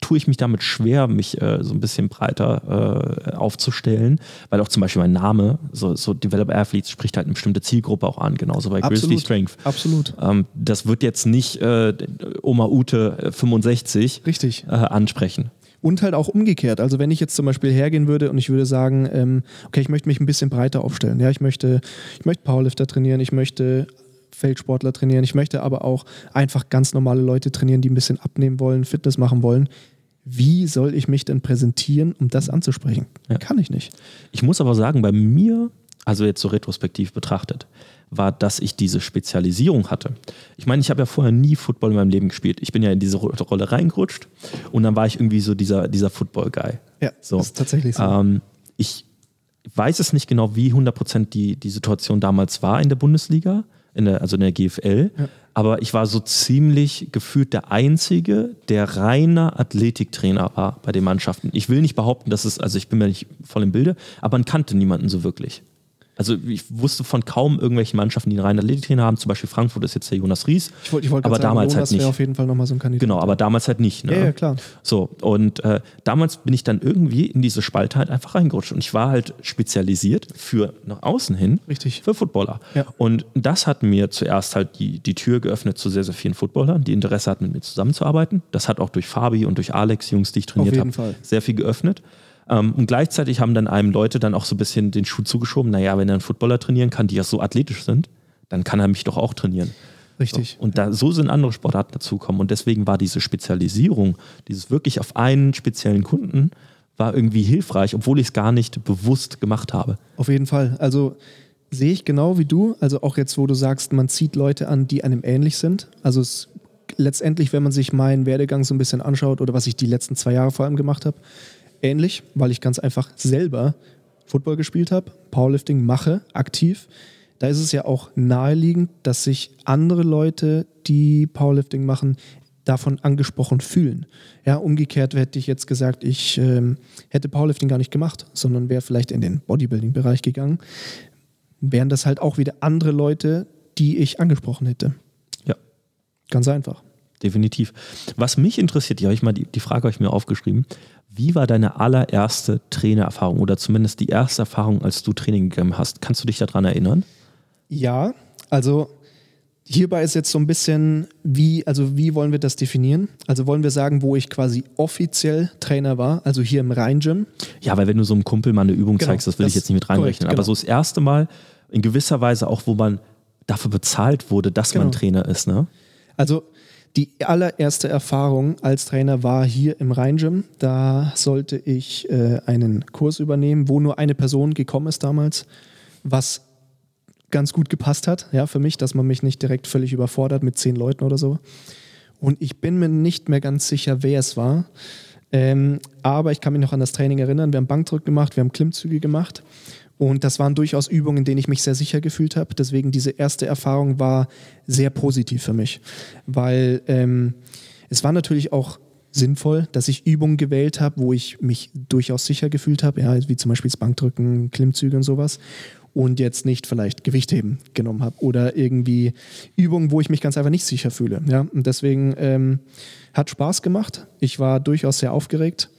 Speaker 3: tue ich mich damit schwer, mich äh, so ein bisschen breiter äh, aufzustellen, weil auch zum Beispiel mein Name, so, so Develop Athletes, spricht halt eine bestimmte Zielgruppe auch an, genauso bei
Speaker 2: Absolut.
Speaker 3: Grizzly Strength.
Speaker 2: Absolut.
Speaker 3: Ähm, das wird jetzt nicht äh, Oma Ute 65
Speaker 2: äh, Richtig.
Speaker 3: Äh, ansprechen.
Speaker 2: Und halt auch umgekehrt. Also wenn ich jetzt zum Beispiel hergehen würde und ich würde sagen, ähm, okay, ich möchte mich ein bisschen breiter aufstellen. Ja, ich möchte, ich möchte Powerlifter trainieren, ich möchte Feldsportler trainieren. Ich möchte aber auch einfach ganz normale Leute trainieren, die ein bisschen abnehmen wollen, Fitness machen wollen. Wie soll ich mich denn präsentieren, um das anzusprechen? Ja. Kann ich nicht.
Speaker 3: Ich muss aber sagen, bei mir, also jetzt so retrospektiv betrachtet, war, dass ich diese Spezialisierung hatte. Ich meine, ich habe ja vorher nie Football in meinem Leben gespielt. Ich bin ja in diese Rolle reingerutscht und dann war ich irgendwie so dieser, dieser Football-Guy.
Speaker 2: Ja,
Speaker 3: so.
Speaker 2: das ist tatsächlich so.
Speaker 3: Ähm, ich weiß es nicht genau, wie 100% die, die Situation damals war in der Bundesliga in der, also in der GFL. Ja. Aber ich war so ziemlich gefühlt der Einzige, der reiner Athletiktrainer war bei den Mannschaften. Ich will nicht behaupten, dass es, also ich bin mir nicht voll im Bilde, aber man kannte niemanden so wirklich. Also ich wusste von kaum irgendwelchen Mannschaften, die einen reinen Athletiktrainer haben. Zum Beispiel Frankfurt ist jetzt der Jonas Ries.
Speaker 2: Ich wollte wollt
Speaker 3: aber
Speaker 2: sagen,
Speaker 3: damals
Speaker 2: Jonas
Speaker 3: halt nicht.
Speaker 2: auf jeden Fall nochmal so ein Kandidat.
Speaker 3: Genau, aber damals halt nicht. Ne?
Speaker 2: Ja, ja, klar.
Speaker 3: So, und äh, damals bin ich dann irgendwie in diese Spalte halt einfach reingerutscht. Und ich war halt spezialisiert für nach außen hin.
Speaker 2: Richtig.
Speaker 3: Für Footballer.
Speaker 2: Ja.
Speaker 3: Und das hat mir zuerst halt die, die Tür geöffnet zu sehr, sehr vielen Footballern, die Interesse hatten, mit mir zusammenzuarbeiten. Das hat auch durch Fabi und durch Alex, Jungs, die ich trainiert habe, sehr viel geöffnet. Ähm, und gleichzeitig haben dann einem Leute dann auch so ein bisschen den Schuh zugeschoben, naja, wenn er einen Footballer trainieren kann, die ja so athletisch sind, dann kann er mich doch auch trainieren.
Speaker 2: Richtig.
Speaker 3: So. Und da, so sind andere Sportarten dazugekommen. Und deswegen war diese Spezialisierung, dieses wirklich auf einen speziellen Kunden, war irgendwie hilfreich, obwohl ich es gar nicht bewusst gemacht habe.
Speaker 2: Auf jeden Fall. Also sehe ich genau wie du. Also auch jetzt, wo du sagst, man zieht Leute an, die einem ähnlich sind. Also es, letztendlich, wenn man sich meinen Werdegang so ein bisschen anschaut oder was ich die letzten zwei Jahre vor allem gemacht habe, ähnlich, weil ich ganz einfach selber Football gespielt habe, Powerlifting mache, aktiv. Da ist es ja auch naheliegend, dass sich andere Leute, die Powerlifting machen, davon angesprochen fühlen. Ja, umgekehrt hätte ich jetzt gesagt, ich ähm, hätte Powerlifting gar nicht gemacht, sondern wäre vielleicht in den Bodybuilding-Bereich gegangen, wären das halt auch wieder andere Leute, die ich angesprochen hätte.
Speaker 3: Ja.
Speaker 2: Ganz einfach.
Speaker 3: Definitiv. Was mich interessiert, die, habe ich mal die, die Frage habe ich mir aufgeschrieben. Wie war deine allererste Trainererfahrung oder zumindest die erste Erfahrung, als du Training gegeben hast? Kannst du dich daran erinnern?
Speaker 2: Ja, also hierbei ist jetzt so ein bisschen, wie, also wie wollen wir das definieren? Also wollen wir sagen, wo ich quasi offiziell Trainer war, also hier im Rhein-Gym?
Speaker 3: Ja, weil wenn du so einem Kumpel mal eine Übung genau, zeigst, das will das ich jetzt nicht mit reinrechnen. Korrekt, aber genau. so das erste Mal in gewisser Weise auch, wo man dafür bezahlt wurde, dass genau. man Trainer ist, ne?
Speaker 2: Also die allererste Erfahrung als Trainer war hier im Rhein-Gym. Da sollte ich äh, einen Kurs übernehmen, wo nur eine Person gekommen ist damals, was ganz gut gepasst hat, ja, für mich, dass man mich nicht direkt völlig überfordert mit zehn Leuten oder so. Und ich bin mir nicht mehr ganz sicher, wer es war. Ähm, aber ich kann mich noch an das Training erinnern. Wir haben Bankdrück gemacht, wir haben Klimmzüge gemacht. Und das waren durchaus Übungen, in denen ich mich sehr sicher gefühlt habe. Deswegen diese erste Erfahrung war sehr positiv für mich, weil ähm, es war natürlich auch sinnvoll, dass ich Übungen gewählt habe, wo ich mich durchaus sicher gefühlt habe, ja, wie zum Beispiel das Bankdrücken, Klimmzüge und sowas. Und jetzt nicht vielleicht Gewichtheben genommen habe oder irgendwie Übungen, wo ich mich ganz einfach nicht sicher fühle. Ja? Und deswegen ähm, hat Spaß gemacht. Ich war durchaus sehr aufgeregt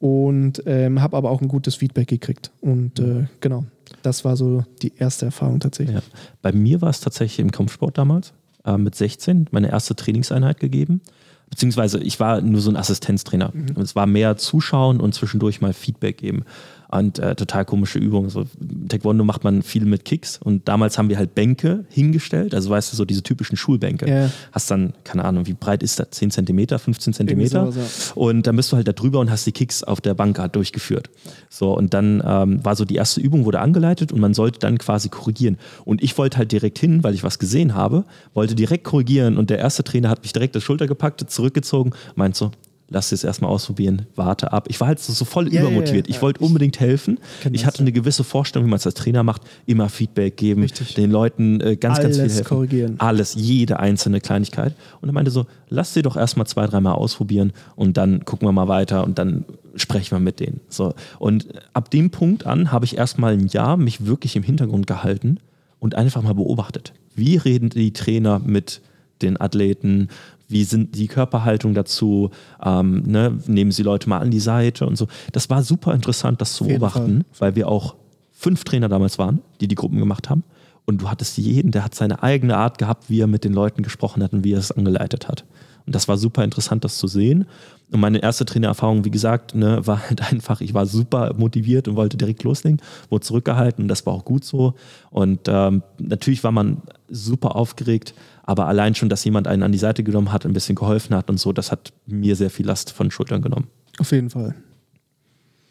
Speaker 2: und ähm, habe aber auch ein gutes Feedback gekriegt. Und äh, genau, das war so die erste Erfahrung tatsächlich. Ja.
Speaker 3: Bei mir war es tatsächlich im Kampfsport damals äh, mit 16 meine erste Trainingseinheit gegeben beziehungsweise ich war nur so ein Assistenztrainer. Mhm. Es war mehr Zuschauen und zwischendurch mal Feedback geben und äh, total komische Übungen. So, Taekwondo macht man viel mit Kicks und damals haben wir halt Bänke hingestellt, also weißt du, so diese typischen Schulbänke. Ja. Hast dann, keine Ahnung, wie breit ist das? 10 Zentimeter, 15 Zentimeter? Sowas, ja. Und dann bist du halt da drüber und hast die Kicks auf der Bank halt durchgeführt. So, und dann ähm, war so die erste Übung, wurde angeleitet und man sollte dann quasi korrigieren. Und ich wollte halt direkt hin, weil ich was gesehen habe, wollte direkt korrigieren und der erste Trainer hat mich direkt das Schulter gepackt, zurückgezogen, meint so, lass es erstmal ausprobieren, warte ab. Ich war halt so, so voll ja, übermotiviert. Ja, ja, ich wollte unbedingt helfen. Ich hatte eine gewisse Vorstellung, wie man es als Trainer macht, immer Feedback geben, Richtig. den Leuten äh, ganz, Alles ganz viel helfen. korrigieren. Alles, jede einzelne Kleinigkeit. Und er meinte so, lass sie doch erstmal zwei, dreimal ausprobieren und dann gucken wir mal weiter und dann sprechen wir mit denen. So. Und ab dem Punkt an habe ich erstmal ein Jahr mich wirklich im Hintergrund gehalten und einfach mal beobachtet. Wie reden die Trainer mit den Athleten? Wie sind die Körperhaltung dazu, ähm, ne? nehmen sie Leute mal an die Seite und so. Das war super interessant, das zu beobachten, weil wir auch fünf Trainer damals waren, die die Gruppen gemacht haben. Und du hattest jeden, der hat seine eigene Art gehabt, wie er mit den Leuten gesprochen hat und wie er es angeleitet hat. Und das war super interessant, das zu sehen. Und meine erste Trainererfahrung, wie gesagt, ne, war halt einfach, ich war super motiviert und wollte direkt loslegen, wurde zurückgehalten und das war auch gut so. Und ähm, natürlich war man super aufgeregt, aber allein schon, dass jemand einen an die Seite genommen hat, ein bisschen geholfen hat und so, das hat mir sehr viel Last von den Schultern genommen.
Speaker 2: Auf jeden Fall.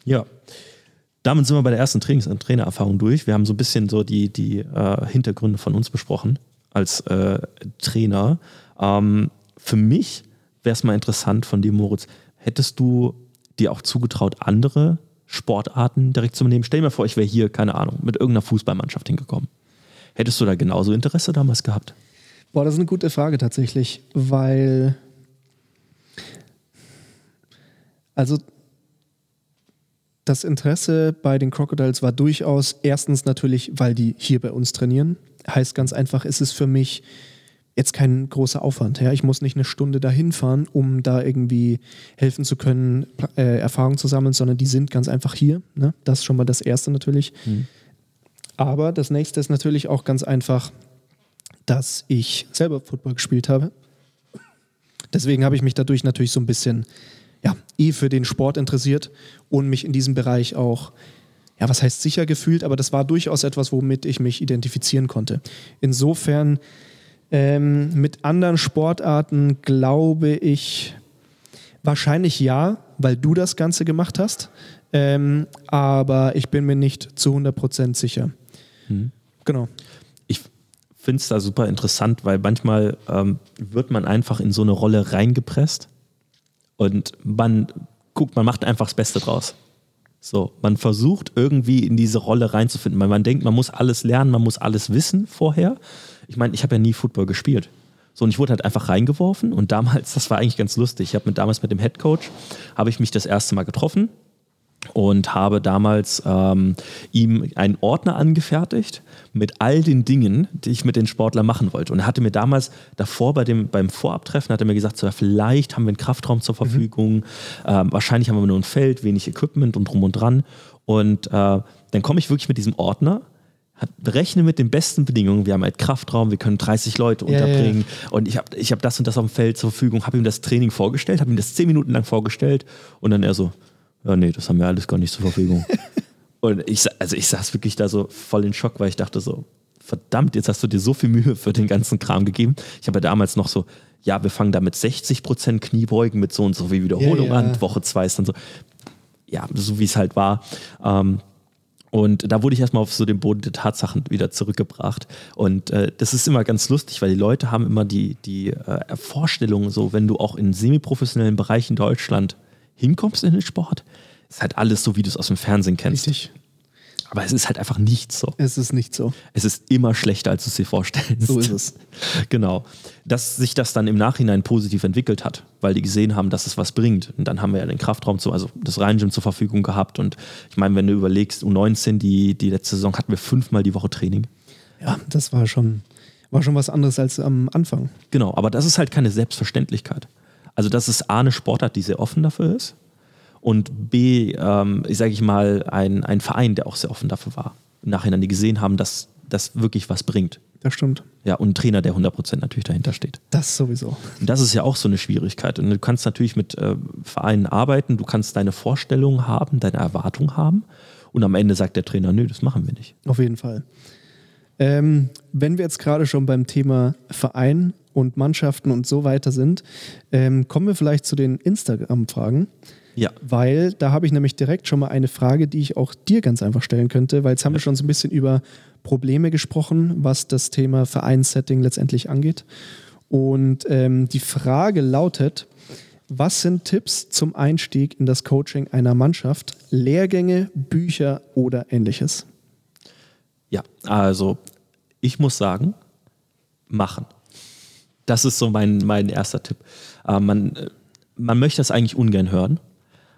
Speaker 3: Ja. Damit sind wir bei der ersten Trainings- und Trainererfahrung durch. Wir haben so ein bisschen so die, die äh, Hintergründe von uns besprochen als äh, Trainer. Ähm, für mich wäre es mal interessant von dir, Moritz, hättest du dir auch zugetraut, andere Sportarten direkt zu nehmen? Stell dir mal vor, ich wäre hier, keine Ahnung, mit irgendeiner Fußballmannschaft hingekommen. Hättest du da genauso Interesse damals gehabt?
Speaker 2: Boah, das ist eine gute Frage tatsächlich, weil. Also, das Interesse bei den Crocodiles war durchaus erstens natürlich, weil die hier bei uns trainieren. Heißt ganz einfach, ist es für mich jetzt kein großer Aufwand. Ja? Ich muss nicht eine Stunde dahin fahren, um da irgendwie helfen zu können, äh, Erfahrung zu sammeln, sondern die sind ganz einfach hier. Ne? Das ist schon mal das Erste natürlich. Mhm. Aber das Nächste ist natürlich auch ganz einfach, dass ich selber Football gespielt habe. Deswegen habe ich mich dadurch natürlich so ein bisschen ja, eh für den Sport interessiert und mich in diesem Bereich auch, ja, was heißt sicher gefühlt, aber das war durchaus etwas, womit ich mich identifizieren konnte. Insofern ähm, mit anderen Sportarten glaube ich wahrscheinlich ja, weil du das Ganze gemacht hast, ähm, aber ich bin mir nicht zu 100% sicher. Hm. Genau
Speaker 3: finde es da super interessant, weil manchmal ähm, wird man einfach in so eine Rolle reingepresst und man guckt, man macht einfach das Beste draus. So, man versucht irgendwie in diese Rolle reinzufinden, weil man denkt, man muss alles lernen, man muss alles wissen vorher. Ich meine, ich habe ja nie Football gespielt. So, und ich wurde halt einfach reingeworfen und damals, das war eigentlich ganz lustig. Ich habe mit damals mit dem Head Coach, habe ich mich das erste Mal getroffen und habe damals ähm, ihm einen Ordner angefertigt mit all den Dingen, die ich mit den Sportlern machen wollte. Und er hatte mir damals davor bei dem, beim Vorabtreffen hat er mir gesagt, so, ja, vielleicht haben wir einen Kraftraum zur mhm. Verfügung, mhm. ähm, wahrscheinlich haben wir nur ein Feld, wenig Equipment und drum und dran. Und äh, dann komme ich wirklich mit diesem Ordner rechne mit den besten Bedingungen. Wir haben halt Kraftraum, wir können 30 Leute unterbringen ja, ja. und ich habe ich hab das und das auf dem Feld zur Verfügung, habe ihm das Training vorgestellt, habe ihm das zehn Minuten lang vorgestellt und dann er so, ja, nee, das haben wir alles gar nicht zur Verfügung. und ich, also ich saß wirklich da so voll in Schock, weil ich dachte so, verdammt, jetzt hast du dir so viel Mühe für den ganzen Kram gegeben. Ich habe ja damals noch so, ja, wir fangen da mit 60 Prozent Kniebeugen mit so und so viel Wiederholung ja, ja. an. Woche zwei ist dann so, ja, so wie es halt war. Ähm, und da wurde ich erstmal auf so den Boden der Tatsachen wieder zurückgebracht. Und äh, das ist immer ganz lustig, weil die Leute haben immer die, die äh, Vorstellung, so wenn du auch in semiprofessionellen Bereichen Deutschland hinkommst in den Sport, ist halt alles so, wie du es aus dem Fernsehen kennst. Richtig. Aber es ist halt einfach nicht so.
Speaker 2: Es ist nicht so.
Speaker 3: Es ist immer schlechter, als du es dir vorstellst.
Speaker 2: So ist es.
Speaker 3: Genau. Dass sich das dann im Nachhinein positiv entwickelt hat, weil die gesehen haben, dass es was bringt. Und dann haben wir ja den Kraftraum, zu, also das Rheingym zur Verfügung gehabt. Und ich meine, wenn du überlegst, U19, die, die letzte Saison hatten wir fünfmal die Woche Training.
Speaker 2: Ja, das war schon, war schon was anderes als am Anfang.
Speaker 3: Genau, aber das ist halt keine Selbstverständlichkeit. Also das ist A, eine Sportart, die sehr offen dafür ist und B, ähm, ich sage ich mal, ein, ein Verein, der auch sehr offen dafür war. Im Nachhinein, die gesehen haben, dass das wirklich was bringt.
Speaker 2: Das stimmt.
Speaker 3: Ja, und ein Trainer, der 100% natürlich dahinter steht.
Speaker 2: Das sowieso.
Speaker 3: Und das ist ja auch so eine Schwierigkeit. Und du kannst natürlich mit äh, Vereinen arbeiten, du kannst deine Vorstellungen haben, deine Erwartungen haben. Und am Ende sagt der Trainer, nö, das machen wir nicht.
Speaker 2: Auf jeden Fall. Ähm, wenn wir jetzt gerade schon beim Thema Verein und Mannschaften und so weiter sind, ähm, kommen wir vielleicht zu den Instagram-Fragen.
Speaker 3: Ja.
Speaker 2: Weil da habe ich nämlich direkt schon mal eine Frage, die ich auch dir ganz einfach stellen könnte, weil jetzt haben wir schon so ein bisschen über Probleme gesprochen, was das Thema Vereinssetting letztendlich angeht. Und ähm, die Frage lautet, was sind Tipps zum Einstieg in das Coaching einer Mannschaft? Lehrgänge, Bücher oder ähnliches?
Speaker 3: Ja, also ich muss sagen, machen. Das ist so mein, mein erster Tipp. Äh, man, man möchte das eigentlich ungern hören,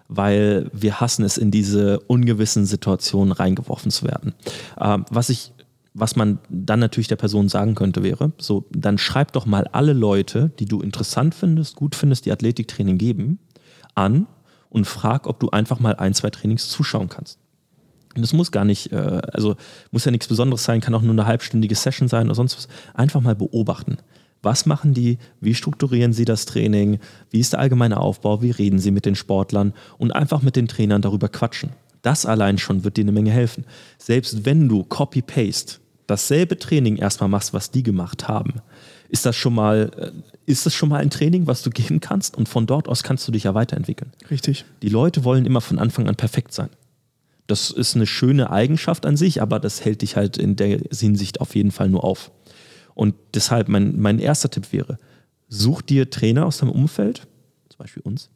Speaker 3: weil wir hassen es, in diese ungewissen Situationen reingeworfen zu werden. Ähm, was ich was man dann natürlich der Person sagen könnte, wäre, so, dann schreib doch mal alle Leute, die du interessant findest, gut findest, die Athletiktraining geben, an und frag, ob du einfach mal ein, zwei Trainings zuschauen kannst. Und das muss gar nicht, äh, also muss ja nichts Besonderes sein, kann auch nur eine halbstündige Session sein oder sonst was. Einfach mal beobachten. Was machen die? Wie strukturieren sie das Training? Wie ist der allgemeine Aufbau? Wie reden sie mit den Sportlern? Und einfach mit den Trainern darüber quatschen. Das allein schon wird dir eine Menge helfen. Selbst wenn du Copy-Paste dasselbe Training erstmal machst, was die gemacht haben, ist das schon mal, äh, ist das schon mal ein Training, was du geben kannst? Und von dort aus kannst du dich ja weiterentwickeln.
Speaker 2: Richtig.
Speaker 3: Die Leute wollen immer von Anfang an perfekt sein. Das ist eine schöne Eigenschaft an sich, aber das hält dich halt in der Hinsicht auf jeden Fall nur auf. Und deshalb mein, mein erster Tipp wäre, such dir Trainer aus deinem Umfeld, zum Beispiel uns,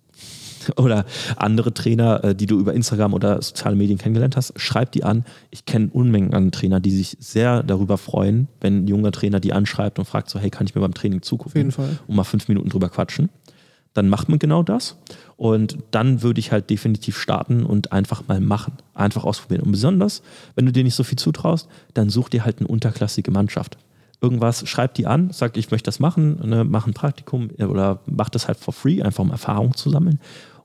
Speaker 3: oder andere Trainer, äh, die du über Instagram oder soziale Medien kennengelernt hast, schreib die an. Ich kenne Unmengen an Trainer, die sich sehr darüber freuen, wenn ein junger Trainer die anschreibt und fragt so, hey, kann ich mir beim Training zugucken?
Speaker 2: Auf jeden Fall.
Speaker 3: Und mal fünf Minuten drüber quatschen. Dann macht man genau das. Und dann würde ich halt definitiv starten und einfach mal machen. Einfach ausprobieren. Und besonders, wenn du dir nicht so viel zutraust, dann such dir halt eine unterklassige Mannschaft irgendwas, schreib die an, sag, ich möchte das machen, ne, mach ein Praktikum oder mach das halt for free, einfach um Erfahrung zu sammeln.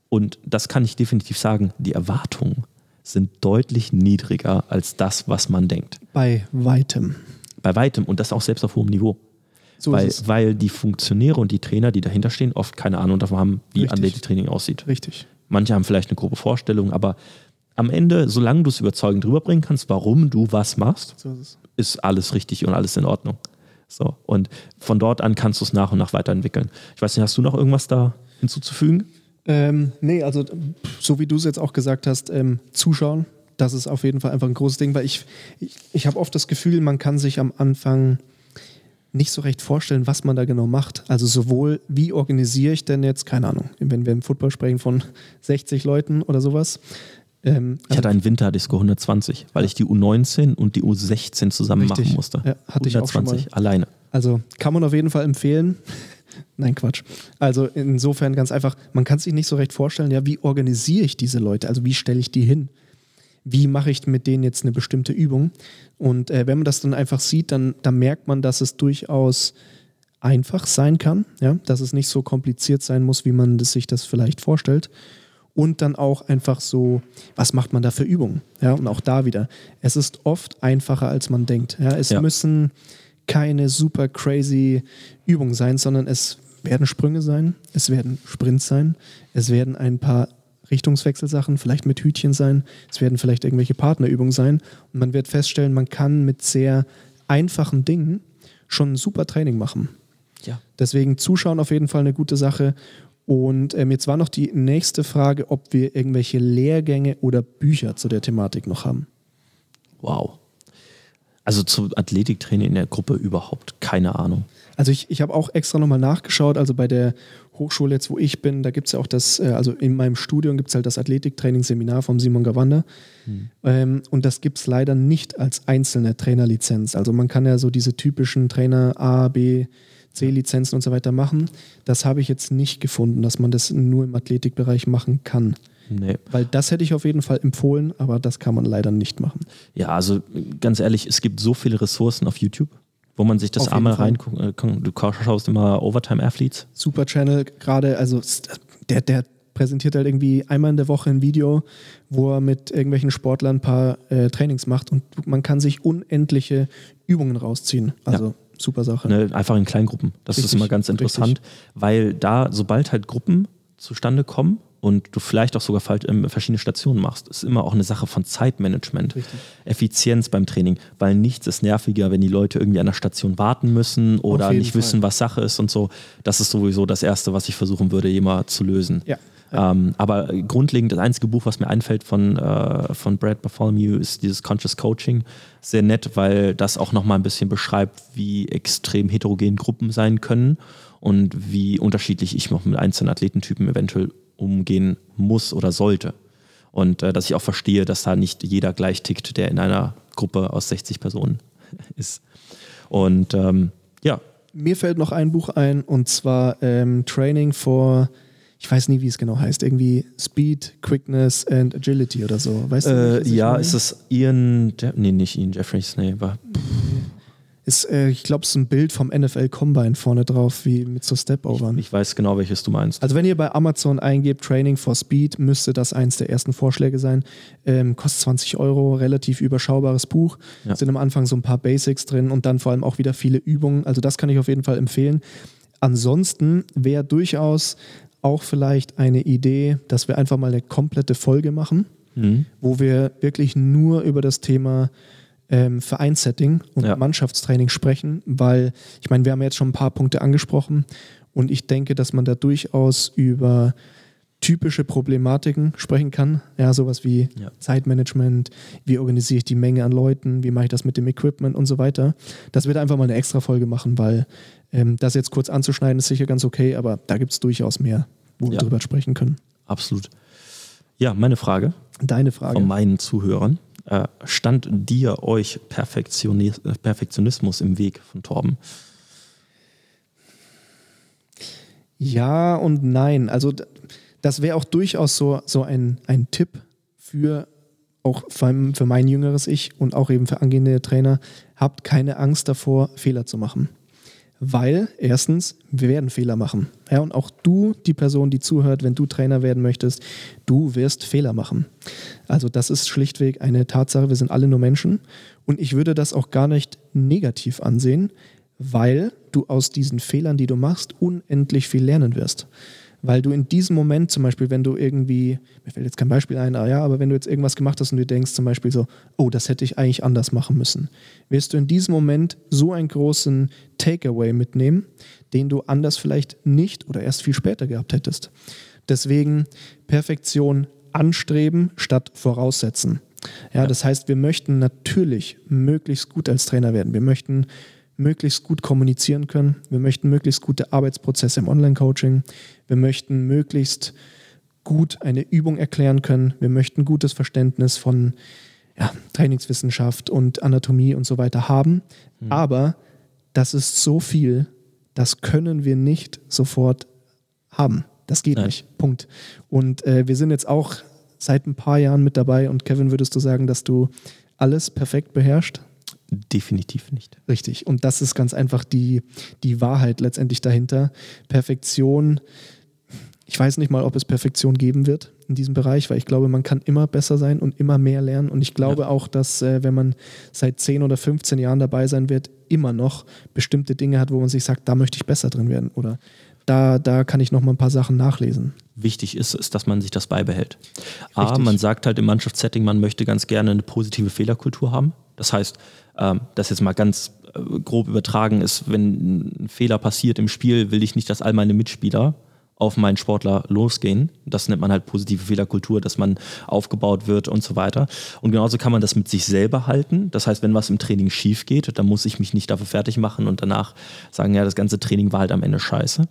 Speaker 3: Und das kann ich definitiv sagen, die Erwartungen sind deutlich niedriger als das, was man denkt.
Speaker 2: Bei weitem.
Speaker 3: Bei weitem und das auch selbst auf hohem Niveau.
Speaker 2: So
Speaker 3: weil,
Speaker 2: ist es.
Speaker 3: weil die Funktionäre und die Trainer, die dahinter stehen, oft keine Ahnung davon haben, wie
Speaker 2: Richtig.
Speaker 3: Athletiktraining aussieht.
Speaker 2: Richtig.
Speaker 3: Manche haben vielleicht eine grobe Vorstellung, aber am Ende, solange du es überzeugend rüberbringen kannst, warum du was machst,
Speaker 2: So ist es.
Speaker 3: ist alles richtig und alles in Ordnung. So, und von dort an kannst du es nach und nach weiterentwickeln. Ich weiß nicht, hast du noch irgendwas da hinzuzufügen?
Speaker 2: Ähm, nee, also so wie du es jetzt auch gesagt hast, ähm, zuschauen, das ist auf jeden Fall einfach ein großes Ding, weil ich, ich, ich habe oft das Gefühl, man kann sich am Anfang nicht so recht vorstellen, was man da genau macht. Also sowohl, wie organisiere ich denn jetzt, keine Ahnung, wenn wir im Football sprechen von 60 Leuten oder sowas. Ähm,
Speaker 3: Ich hatte einen Winterdisco 120, weil ich die U19 und die U16 zusammen
Speaker 2: Richtig.
Speaker 3: machen musste.
Speaker 2: Ja, hatte ich auch schon
Speaker 3: 120 alleine.
Speaker 2: Also kann man auf jeden Fall empfehlen. Nein, Quatsch. Also insofern ganz einfach, man kann sich nicht so recht vorstellen, ja, wie organisiere ich diese Leute? Also wie stelle ich die hin? Wie mache ich mit denen jetzt eine bestimmte Übung? Und äh, wenn man das dann einfach sieht, dann, dann merkt man, dass es durchaus einfach sein kann, ja, dass es nicht so kompliziert sein muss, wie man das, sich das vielleicht vorstellt. Und dann auch einfach so, was macht man da für Übungen? Ja, und auch da wieder, es ist oft einfacher, als man denkt. Ja, es
Speaker 3: Ja.
Speaker 2: müssen keine super crazy Übungen sein, sondern es werden Sprünge sein, es werden Sprints sein, es werden ein paar Richtungswechselsachen, vielleicht mit Hütchen sein, es werden vielleicht irgendwelche Partnerübungen sein und man wird feststellen, man kann mit sehr einfachen Dingen schon ein super Training machen.
Speaker 3: Ja.
Speaker 2: Deswegen Zuschauen auf jeden Fall eine gute Sache. Und ähm, jetzt war noch die nächste Frage, ob wir irgendwelche Lehrgänge oder Bücher zu der Thematik noch haben.
Speaker 3: Wow. Also zu Athletiktraining in der Gruppe überhaupt keine Ahnung.
Speaker 2: Also ich, ich habe auch extra nochmal nachgeschaut, also bei der Hochschule jetzt, wo ich bin, da gibt es ja auch das, äh, also in meinem Studium gibt es halt das Athletiktrainingsseminar vom Simon Gawanda mhm. ähm, und das gibt es leider nicht als einzelne Trainerlizenz. Also man kann ja so diese typischen Trainer A, B, C-Lizenzen und so weiter machen. Das habe ich jetzt nicht gefunden, dass man das nur im Athletikbereich machen kann. Nee. Weil das hätte ich auf jeden Fall empfohlen, aber das kann man leider nicht machen.
Speaker 3: Ja, also ganz ehrlich, es gibt so viele Ressourcen auf YouTube, wo man sich das einmal reingucken äh, kann. Du schaust immer Overtime Athletes.
Speaker 2: Super Channel, gerade, also der, der präsentiert halt irgendwie einmal in der Woche ein Video, wo er mit irgendwelchen Sportlern ein paar äh, Trainings macht und man kann sich unendliche Übungen rausziehen. Also ja. Super Sache.
Speaker 3: Ne, einfach in Kleingruppen. Das richtig, ist immer ganz interessant, richtig. weil da, sobald halt Gruppen zustande kommen und du vielleicht auch sogar ähm, verschiedene Stationen machst, ist immer auch eine Sache von Zeitmanagement, Richtig. Effizienz beim Training, weil nichts ist nerviger, wenn die Leute irgendwie an der Station warten müssen oder nicht Fall. wissen, was Sache ist und so. Das ist sowieso das Erste, was ich versuchen würde, jemand zu lösen. Ja. Ähm, aber grundlegend, das einzige Buch, was mir einfällt von, äh, von Brad Bartholomew, ist dieses Conscious Coaching. Sehr nett, weil das auch nochmal ein bisschen beschreibt, wie extrem heterogen Gruppen sein können und wie unterschiedlich ich noch mit einzelnen Athletentypen eventuell umgehen muss oder sollte. Und äh, dass ich auch verstehe, dass da nicht jeder gleich tickt, der in einer Gruppe aus 60 Personen ist. Und ähm, ja.
Speaker 2: Mir fällt noch ein Buch ein und zwar ähm, Training for, ich weiß nie, wie es genau heißt, irgendwie Speed, Quickness and Agility oder so. Weißt
Speaker 3: du? Äh, ja, ist es Ian, nee, nicht Ian Jeffries, nee, war.
Speaker 2: Ist, äh, ich glaube, es ist ein Bild vom NFL Combine vorne drauf, wie mit so Step-Overn.
Speaker 3: Ich, ich, weiß genau, welches du meinst.
Speaker 2: Also, wenn ihr bei Amazon eingebt Training for Speed, müsste das eins der ersten Vorschläge sein. Ähm, kostet 20 Euro, relativ überschaubares Buch. Ja. Sind am Anfang so ein paar Basics drin und dann vor allem auch wieder viele Übungen. Also, das kann ich auf jeden Fall empfehlen. Ansonsten wäre durchaus auch vielleicht eine Idee, dass wir einfach mal eine komplette Folge machen, mhm. wo wir wirklich nur über das Thema ähm, Vereinssetting und ja. Mannschaftstraining sprechen, weil ich meine, wir haben jetzt schon ein paar Punkte angesprochen und ich denke, dass man da durchaus über typische Problematiken sprechen kann. Ja, sowas wie ja. Zeitmanagement, wie organisiere ich die Menge an Leuten, wie mache ich das mit dem Equipment und so weiter. Das wird einfach mal eine extra Folge machen, weil ähm, das jetzt kurz anzuschneiden ist sicher ganz okay, aber da gibt es durchaus mehr, wo wir drüber sprechen können.
Speaker 3: Absolut. Ja, meine Frage.
Speaker 2: Deine Frage.
Speaker 3: Von meinen Zuhörern. Äh, stand dir euch Perfektionismus im Weg von Torben?
Speaker 2: Ja und nein. Also das wäre auch durchaus so, so ein, ein Tipp für auch für mein jüngeres Ich und auch eben für angehende Trainer. Habt keine Angst davor, Fehler zu machen. Weil erstens, wir werden Fehler machen. Ja, und auch du, die Person, die zuhört, wenn du Trainer werden möchtest, du wirst Fehler machen. Also das ist schlichtweg eine Tatsache, wir sind alle nur Menschen. Und ich würde das auch gar nicht negativ ansehen, weil du aus diesen Fehlern, die du machst, unendlich viel lernen wirst weil du in diesem Moment zum Beispiel, wenn du irgendwie, mir fällt jetzt kein Beispiel ein, ah ja, aber wenn du jetzt irgendwas gemacht hast und du denkst zum Beispiel so, oh, das hätte ich eigentlich anders machen müssen, wirst du in diesem Moment so einen großen Takeaway mitnehmen, den du anders vielleicht nicht oder erst viel später gehabt hättest. Deswegen Perfektion anstreben statt voraussetzen. Ja, das heißt, wir möchten natürlich möglichst gut als Trainer werden. Wir möchten möglichst gut kommunizieren können. Wir möchten möglichst gute Arbeitsprozesse im Online-Coaching. Wir möchten möglichst gut eine Übung erklären können. Wir möchten gutes Verständnis von ja, Trainingswissenschaft und Anatomie und so weiter haben. Mhm. Aber das ist so viel, das können wir nicht sofort haben. Das geht Nein. nicht. Punkt. Und äh, wir sind jetzt auch seit ein paar Jahren mit dabei. Und Kevin, würdest du sagen, dass du alles perfekt beherrschst?
Speaker 3: Definitiv nicht.
Speaker 2: Richtig. Und das ist ganz einfach die, die Wahrheit letztendlich dahinter. Perfektion, ich weiß nicht mal, ob es Perfektion geben wird in diesem Bereich, weil ich glaube, man kann immer besser sein und immer mehr lernen. Und ich glaube ja. auch, dass äh, wenn man seit 10 oder 15 Jahren dabei sein wird, immer noch bestimmte Dinge hat, wo man sich sagt, da möchte ich besser drin werden oder da, da kann ich noch mal ein paar Sachen nachlesen.
Speaker 3: Wichtig ist, ist, dass man sich das beibehält. A, man sagt halt im Mannschaftssetting, man möchte ganz gerne eine positive Fehlerkultur haben. Das heißt, ähm, das jetzt mal ganz äh, grob übertragen ist, wenn ein Fehler passiert im Spiel, will ich nicht, dass all meine Mitspieler auf meinen Sportler losgehen. Das nennt man halt positive Fehlerkultur, dass man aufgebaut wird und so weiter. Und genauso kann man das mit sich selber halten. Das heißt, wenn was im Training schief geht, dann muss ich mich nicht dafür fertig machen und danach sagen, ja, das ganze Training war halt am Ende scheiße.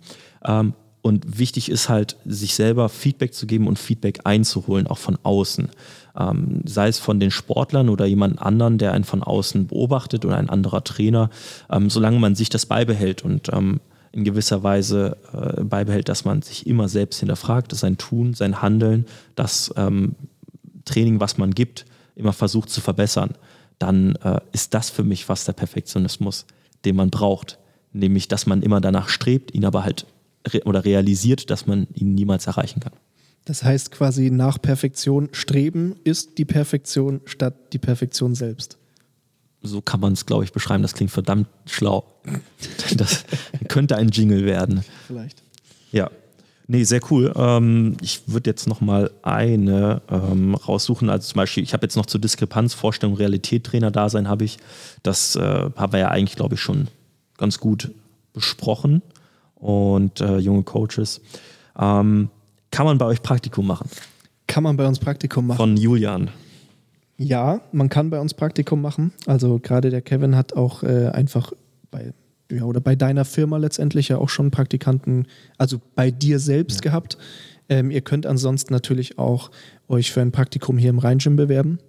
Speaker 3: Ähm, und wichtig ist halt, sich selber Feedback zu geben und Feedback einzuholen, auch von außen. Ähm, sei es von den Sportlern oder jemand anderen, der einen von außen beobachtet oder ein anderer Trainer, ähm, solange man sich das beibehält und ähm, in gewisser Weise äh, beibehält, dass man sich immer selbst hinterfragt, dass sein Tun, sein Handeln, das ähm, Training, was man gibt, immer versucht zu verbessern, dann äh, ist das für mich fast der Perfektionismus, den man braucht. Nämlich, dass man immer danach strebt, ihn aber halt oder realisiert, dass man ihn niemals erreichen kann.
Speaker 2: Das heißt quasi nach Perfektion streben ist die Perfektion statt die Perfektion selbst.
Speaker 3: So kann man es, glaube ich, beschreiben. Das klingt verdammt schlau. Das könnte ein Jingle werden.
Speaker 2: Vielleicht.
Speaker 3: Ja. Nee, sehr cool. Ähm, ich würde jetzt noch mal eine ähm, raussuchen. Also zum Beispiel, ich habe jetzt noch zur Diskrepanz Vorstellung Realität Trainer Dasein habe ich. Das äh, haben wir ja eigentlich, glaube ich, schon ganz gut besprochen. Und äh, junge Coaches. Ähm, kann man bei euch Praktikum machen?
Speaker 2: Kann man bei uns Praktikum machen?
Speaker 3: Von Julian.
Speaker 2: Ja, man kann bei uns Praktikum machen. Also gerade der Kevin hat auch äh, einfach bei ja, oder bei deiner Firma letztendlich ja auch schon Praktikanten, also bei dir selbst ja. gehabt. Ähm, ihr könnt ansonsten natürlich auch euch für ein Praktikum hier im Rheingym bewerben.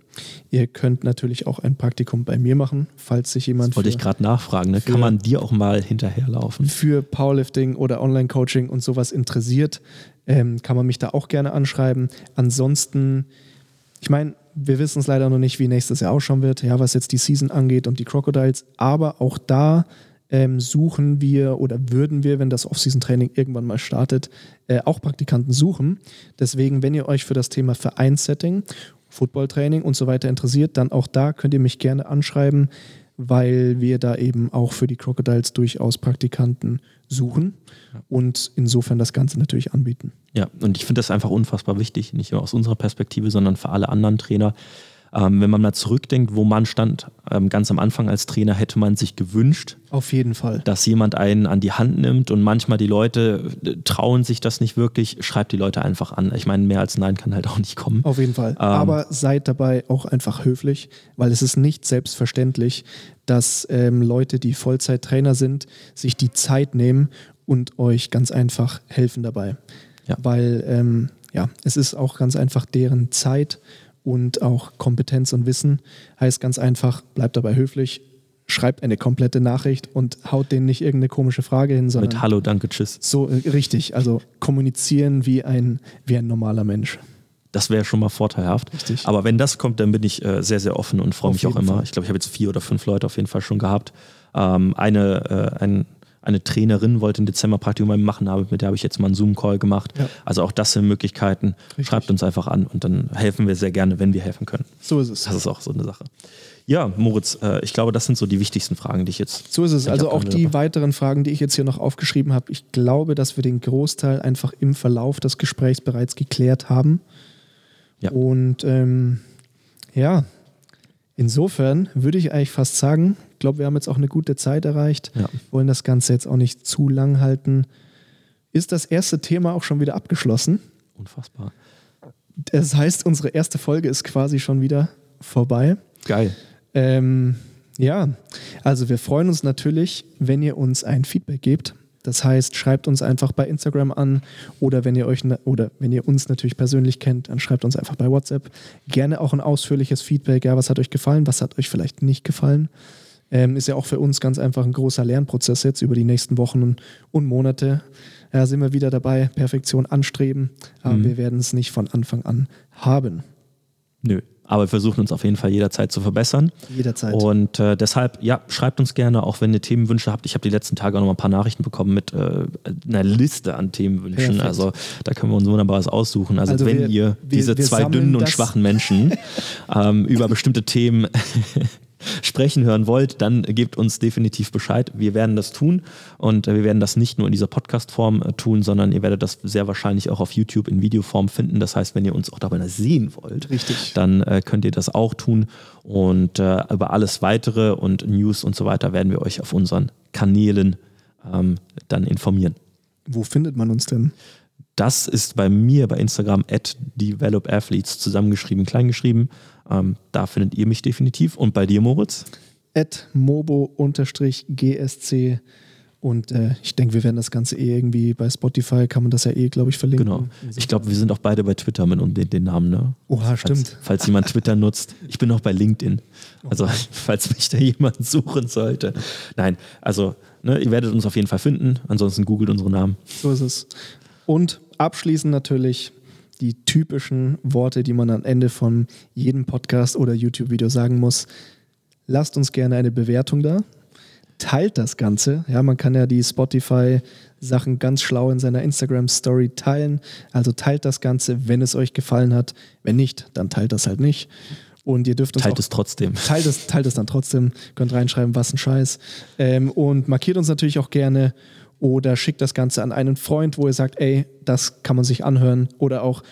Speaker 2: Ihr könnt natürlich auch ein Praktikum bei mir machen, falls sich jemand.
Speaker 3: Das wollte ich gerade nachfragen. Ne? Kann man dir auch mal hinterherlaufen?
Speaker 2: Für Powerlifting oder Online-Coaching und sowas interessiert, ähm, kann man mich da auch gerne anschreiben. Ansonsten, ich meine, wir wissen es leider noch nicht, wie nächstes Jahr ausschauen wird, ja, was jetzt die Season angeht und die Crocodiles. Aber auch da ähm, suchen wir oder würden wir, wenn das Off-Season-Training irgendwann mal startet, äh, auch Praktikanten suchen. Deswegen, wenn ihr euch für das Thema Vereinssetting, Footballtraining und so weiter interessiert, dann auch da könnt ihr mich gerne anschreiben, weil wir da eben auch für die Crocodiles durchaus Praktikanten suchen und insofern das Ganze natürlich anbieten.
Speaker 3: Ja, und ich finde das einfach unfassbar wichtig, nicht nur aus unserer Perspektive, sondern für alle anderen Trainer. Ähm, wenn man mal zurückdenkt, wo man stand, ähm, ganz am Anfang als Trainer, hätte man sich gewünscht,
Speaker 2: auf jeden Fall,
Speaker 3: dass jemand einen an die Hand nimmt und manchmal die Leute äh, trauen sich das nicht wirklich, schreibt die Leute einfach an. Ich meine, mehr als Nein kann halt auch nicht kommen.
Speaker 2: Auf jeden Fall. Ähm, Aber seid dabei auch einfach höflich, weil es ist nicht selbstverständlich, dass ähm, Leute, die Vollzeittrainer sind, sich die Zeit nehmen und euch ganz einfach helfen dabei. Ja. Weil ähm, ja, es ist auch ganz einfach deren Zeit und auch Kompetenz und Wissen. Heißt ganz einfach, bleibt dabei höflich, schreibt eine komplette Nachricht und haut denen nicht irgendeine komische Frage hin, sondern.
Speaker 3: Mit Hallo, danke, tschüss.
Speaker 2: So, äh, richtig. Also kommunizieren wie ein, wie ein normaler Mensch.
Speaker 3: Das wäre schon mal vorteilhaft. Richtig. Aber wenn das kommt, dann bin ich äh, sehr, sehr offen und freue mich auch immer. Fall. Ich glaube, ich habe jetzt vier oder fünf Leute auf jeden Fall schon gehabt. Ähm, eine, äh, ein, eine Trainerin wollte im Dezember Praktikum machen, aber mit der habe ich jetzt mal einen Zoom-Call gemacht. Ja. Also auch das sind Möglichkeiten. Richtig. Schreibt uns einfach an und dann helfen wir sehr gerne, wenn wir helfen können.
Speaker 2: So ist es.
Speaker 3: Das ist auch so eine Sache. Ja, Moritz, äh, ich glaube, das sind so die wichtigsten Fragen, die ich jetzt.
Speaker 2: So ist es. Also auch die weiteren Fragen, die ich jetzt hier noch aufgeschrieben habe. Ich glaube, dass wir den Großteil einfach im Verlauf des Gesprächs bereits geklärt haben. Ja. Und ähm, ja, insofern würde ich eigentlich fast sagen, glaube, wir haben jetzt auch eine gute Zeit erreicht, ja. wollen das Ganze jetzt auch nicht zu lang halten. Ist das erste Thema auch schon wieder abgeschlossen?
Speaker 3: Unfassbar.
Speaker 2: Das heißt, unsere erste Folge ist quasi schon wieder vorbei.
Speaker 3: Geil.
Speaker 2: Ähm, ja, also wir freuen uns natürlich, wenn ihr uns ein Feedback gebt. Das heißt, schreibt uns einfach bei Instagram an oder wenn ihr euch oder wenn ihr uns natürlich persönlich kennt, dann schreibt uns einfach bei WhatsApp. Gerne auch ein ausführliches Feedback. Ja, was hat euch gefallen? Was hat euch vielleicht nicht gefallen? Ähm, ist ja auch für uns ganz einfach ein großer Lernprozess jetzt über die nächsten Wochen und, und Monate. Ja, sind wir wieder dabei, Perfektion anstreben, aber mhm. wir werden es nicht von Anfang an haben.
Speaker 3: Nö, aber wir versuchen uns auf jeden Fall jederzeit zu verbessern.
Speaker 2: Jederzeit.
Speaker 3: Und äh, deshalb, ja, schreibt uns gerne, auch wenn ihr Themenwünsche habt. Ich habe die letzten Tage auch noch mal ein paar Nachrichten bekommen mit äh, einer Liste an Themenwünschen. Perfekt. Also da können wir uns wunderbares aussuchen. Also, also wenn wir, ihr diese wir zwei dünnen und schwachen Menschen ähm, über bestimmte Themen sprechen hören wollt, dann gebt uns definitiv Bescheid. Wir werden das tun und wir werden das nicht nur in dieser Podcast-Form äh, tun, sondern ihr werdet das sehr wahrscheinlich auch auf YouTube in Videoform finden. Das heißt, wenn ihr uns auch dabei sehen wollt,
Speaker 2: Richtig.
Speaker 3: dann äh, könnt ihr das auch tun. Und äh, über alles weitere und News und so weiter werden wir euch auf unseren Kanälen ähm, dann informieren.
Speaker 2: Wo findet man uns denn?
Speaker 3: Das ist bei mir bei Instagram at developathletes zusammengeschrieben, kleingeschrieben. Ähm, da findet ihr mich definitiv. Und bei dir, Moritz?
Speaker 2: At mobo-gsc und äh, ich denke, wir werden das Ganze eh irgendwie bei Spotify, kann man das ja eh, glaube ich, verlinken.
Speaker 3: Genau. Ich glaube, wir sind auch beide bei Twitter mit den, den Namen, ne?
Speaker 2: Oha, stimmt.
Speaker 3: Falls, falls jemand Twitter nutzt. Ich bin auch bei LinkedIn. Also, falls mich da jemand suchen sollte. Nein, also, ne, ihr werdet uns auf jeden Fall finden. Ansonsten googelt unsere Namen.
Speaker 2: So ist es. Und abschließend natürlich die typischen Worte, die man am Ende von jedem Podcast oder YouTube-Video sagen muss. Lasst uns gerne eine Bewertung da teilt das Ganze. Ja, man kann ja die Spotify-Sachen ganz schlau in seiner Instagram-Story teilen. Also teilt das Ganze, wenn es euch gefallen hat. Wenn nicht, dann teilt das halt nicht. Und ihr dürft uns
Speaker 3: teilt
Speaker 2: auch,
Speaker 3: es trotzdem.
Speaker 2: Teilt es, teilt es dann trotzdem. Könnt reinschreiben, was ein Scheiß. Ähm, und markiert uns natürlich auch gerne oder schickt das Ganze an einen Freund, wo ihr sagt, ey, das kann man sich anhören oder auch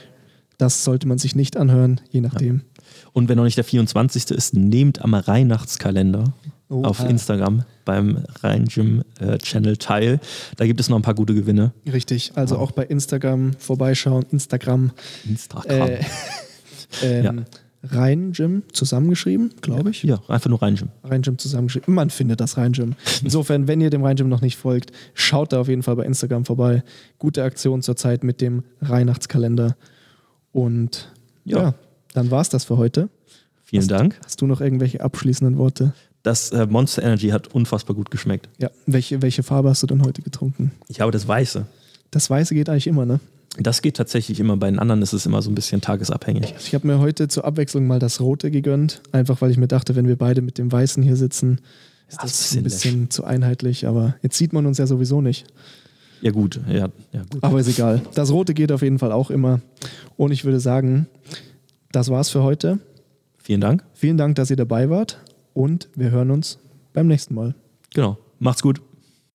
Speaker 2: das sollte man sich nicht anhören, je nachdem. Ja.
Speaker 3: Und wenn noch nicht der 24. ist, nehmt am Weihnachtskalender oh, auf ah. Instagram beim Rhein Gym äh, Channel teil. Da gibt es noch ein paar gute Gewinne.
Speaker 2: Richtig, also wow. auch bei Instagram vorbeischauen. Instagram.
Speaker 3: Instagram. Äh,
Speaker 2: ähm, ja. Rhein Gym zusammengeschrieben, glaube ich.
Speaker 3: Ja, einfach nur Rhein Gym.
Speaker 2: Rhein Gym zusammengeschrieben. Man findet das Rhein Gym. Insofern, wenn ihr dem Rhein Gym noch nicht folgt, schaut da auf jeden Fall bei Instagram vorbei. Gute Aktion zurzeit mit dem Weihnachtskalender. Und ja, ja dann war es das für heute.
Speaker 3: Vielen
Speaker 2: hast,
Speaker 3: Dank.
Speaker 2: Hast du noch irgendwelche abschließenden Worte?
Speaker 3: Das äh, Monster Energy hat unfassbar gut geschmeckt.
Speaker 2: Ja, welche, welche Farbe hast du denn heute getrunken?
Speaker 3: Ich habe das Weiße.
Speaker 2: Das Weiße geht eigentlich immer, ne?
Speaker 3: Das geht tatsächlich immer. Bei den anderen ist es immer so ein bisschen tagesabhängig.
Speaker 2: Ich habe mir heute zur Abwechslung mal das Rote gegönnt. Einfach weil ich mir dachte, wenn wir beide mit dem Weißen hier sitzen, ist das, das ein bisschen, ein bisschen zu einheitlich. Aber jetzt sieht man uns ja sowieso nicht.
Speaker 3: Ja, gut. Ja, ja, gut.
Speaker 2: Aber ist egal. Das Rote geht auf jeden Fall auch immer. Und ich würde sagen, das war's für heute.
Speaker 3: Vielen Dank.
Speaker 2: Vielen Dank, dass ihr dabei wart und wir hören uns beim nächsten Mal.
Speaker 3: Genau. Macht's gut.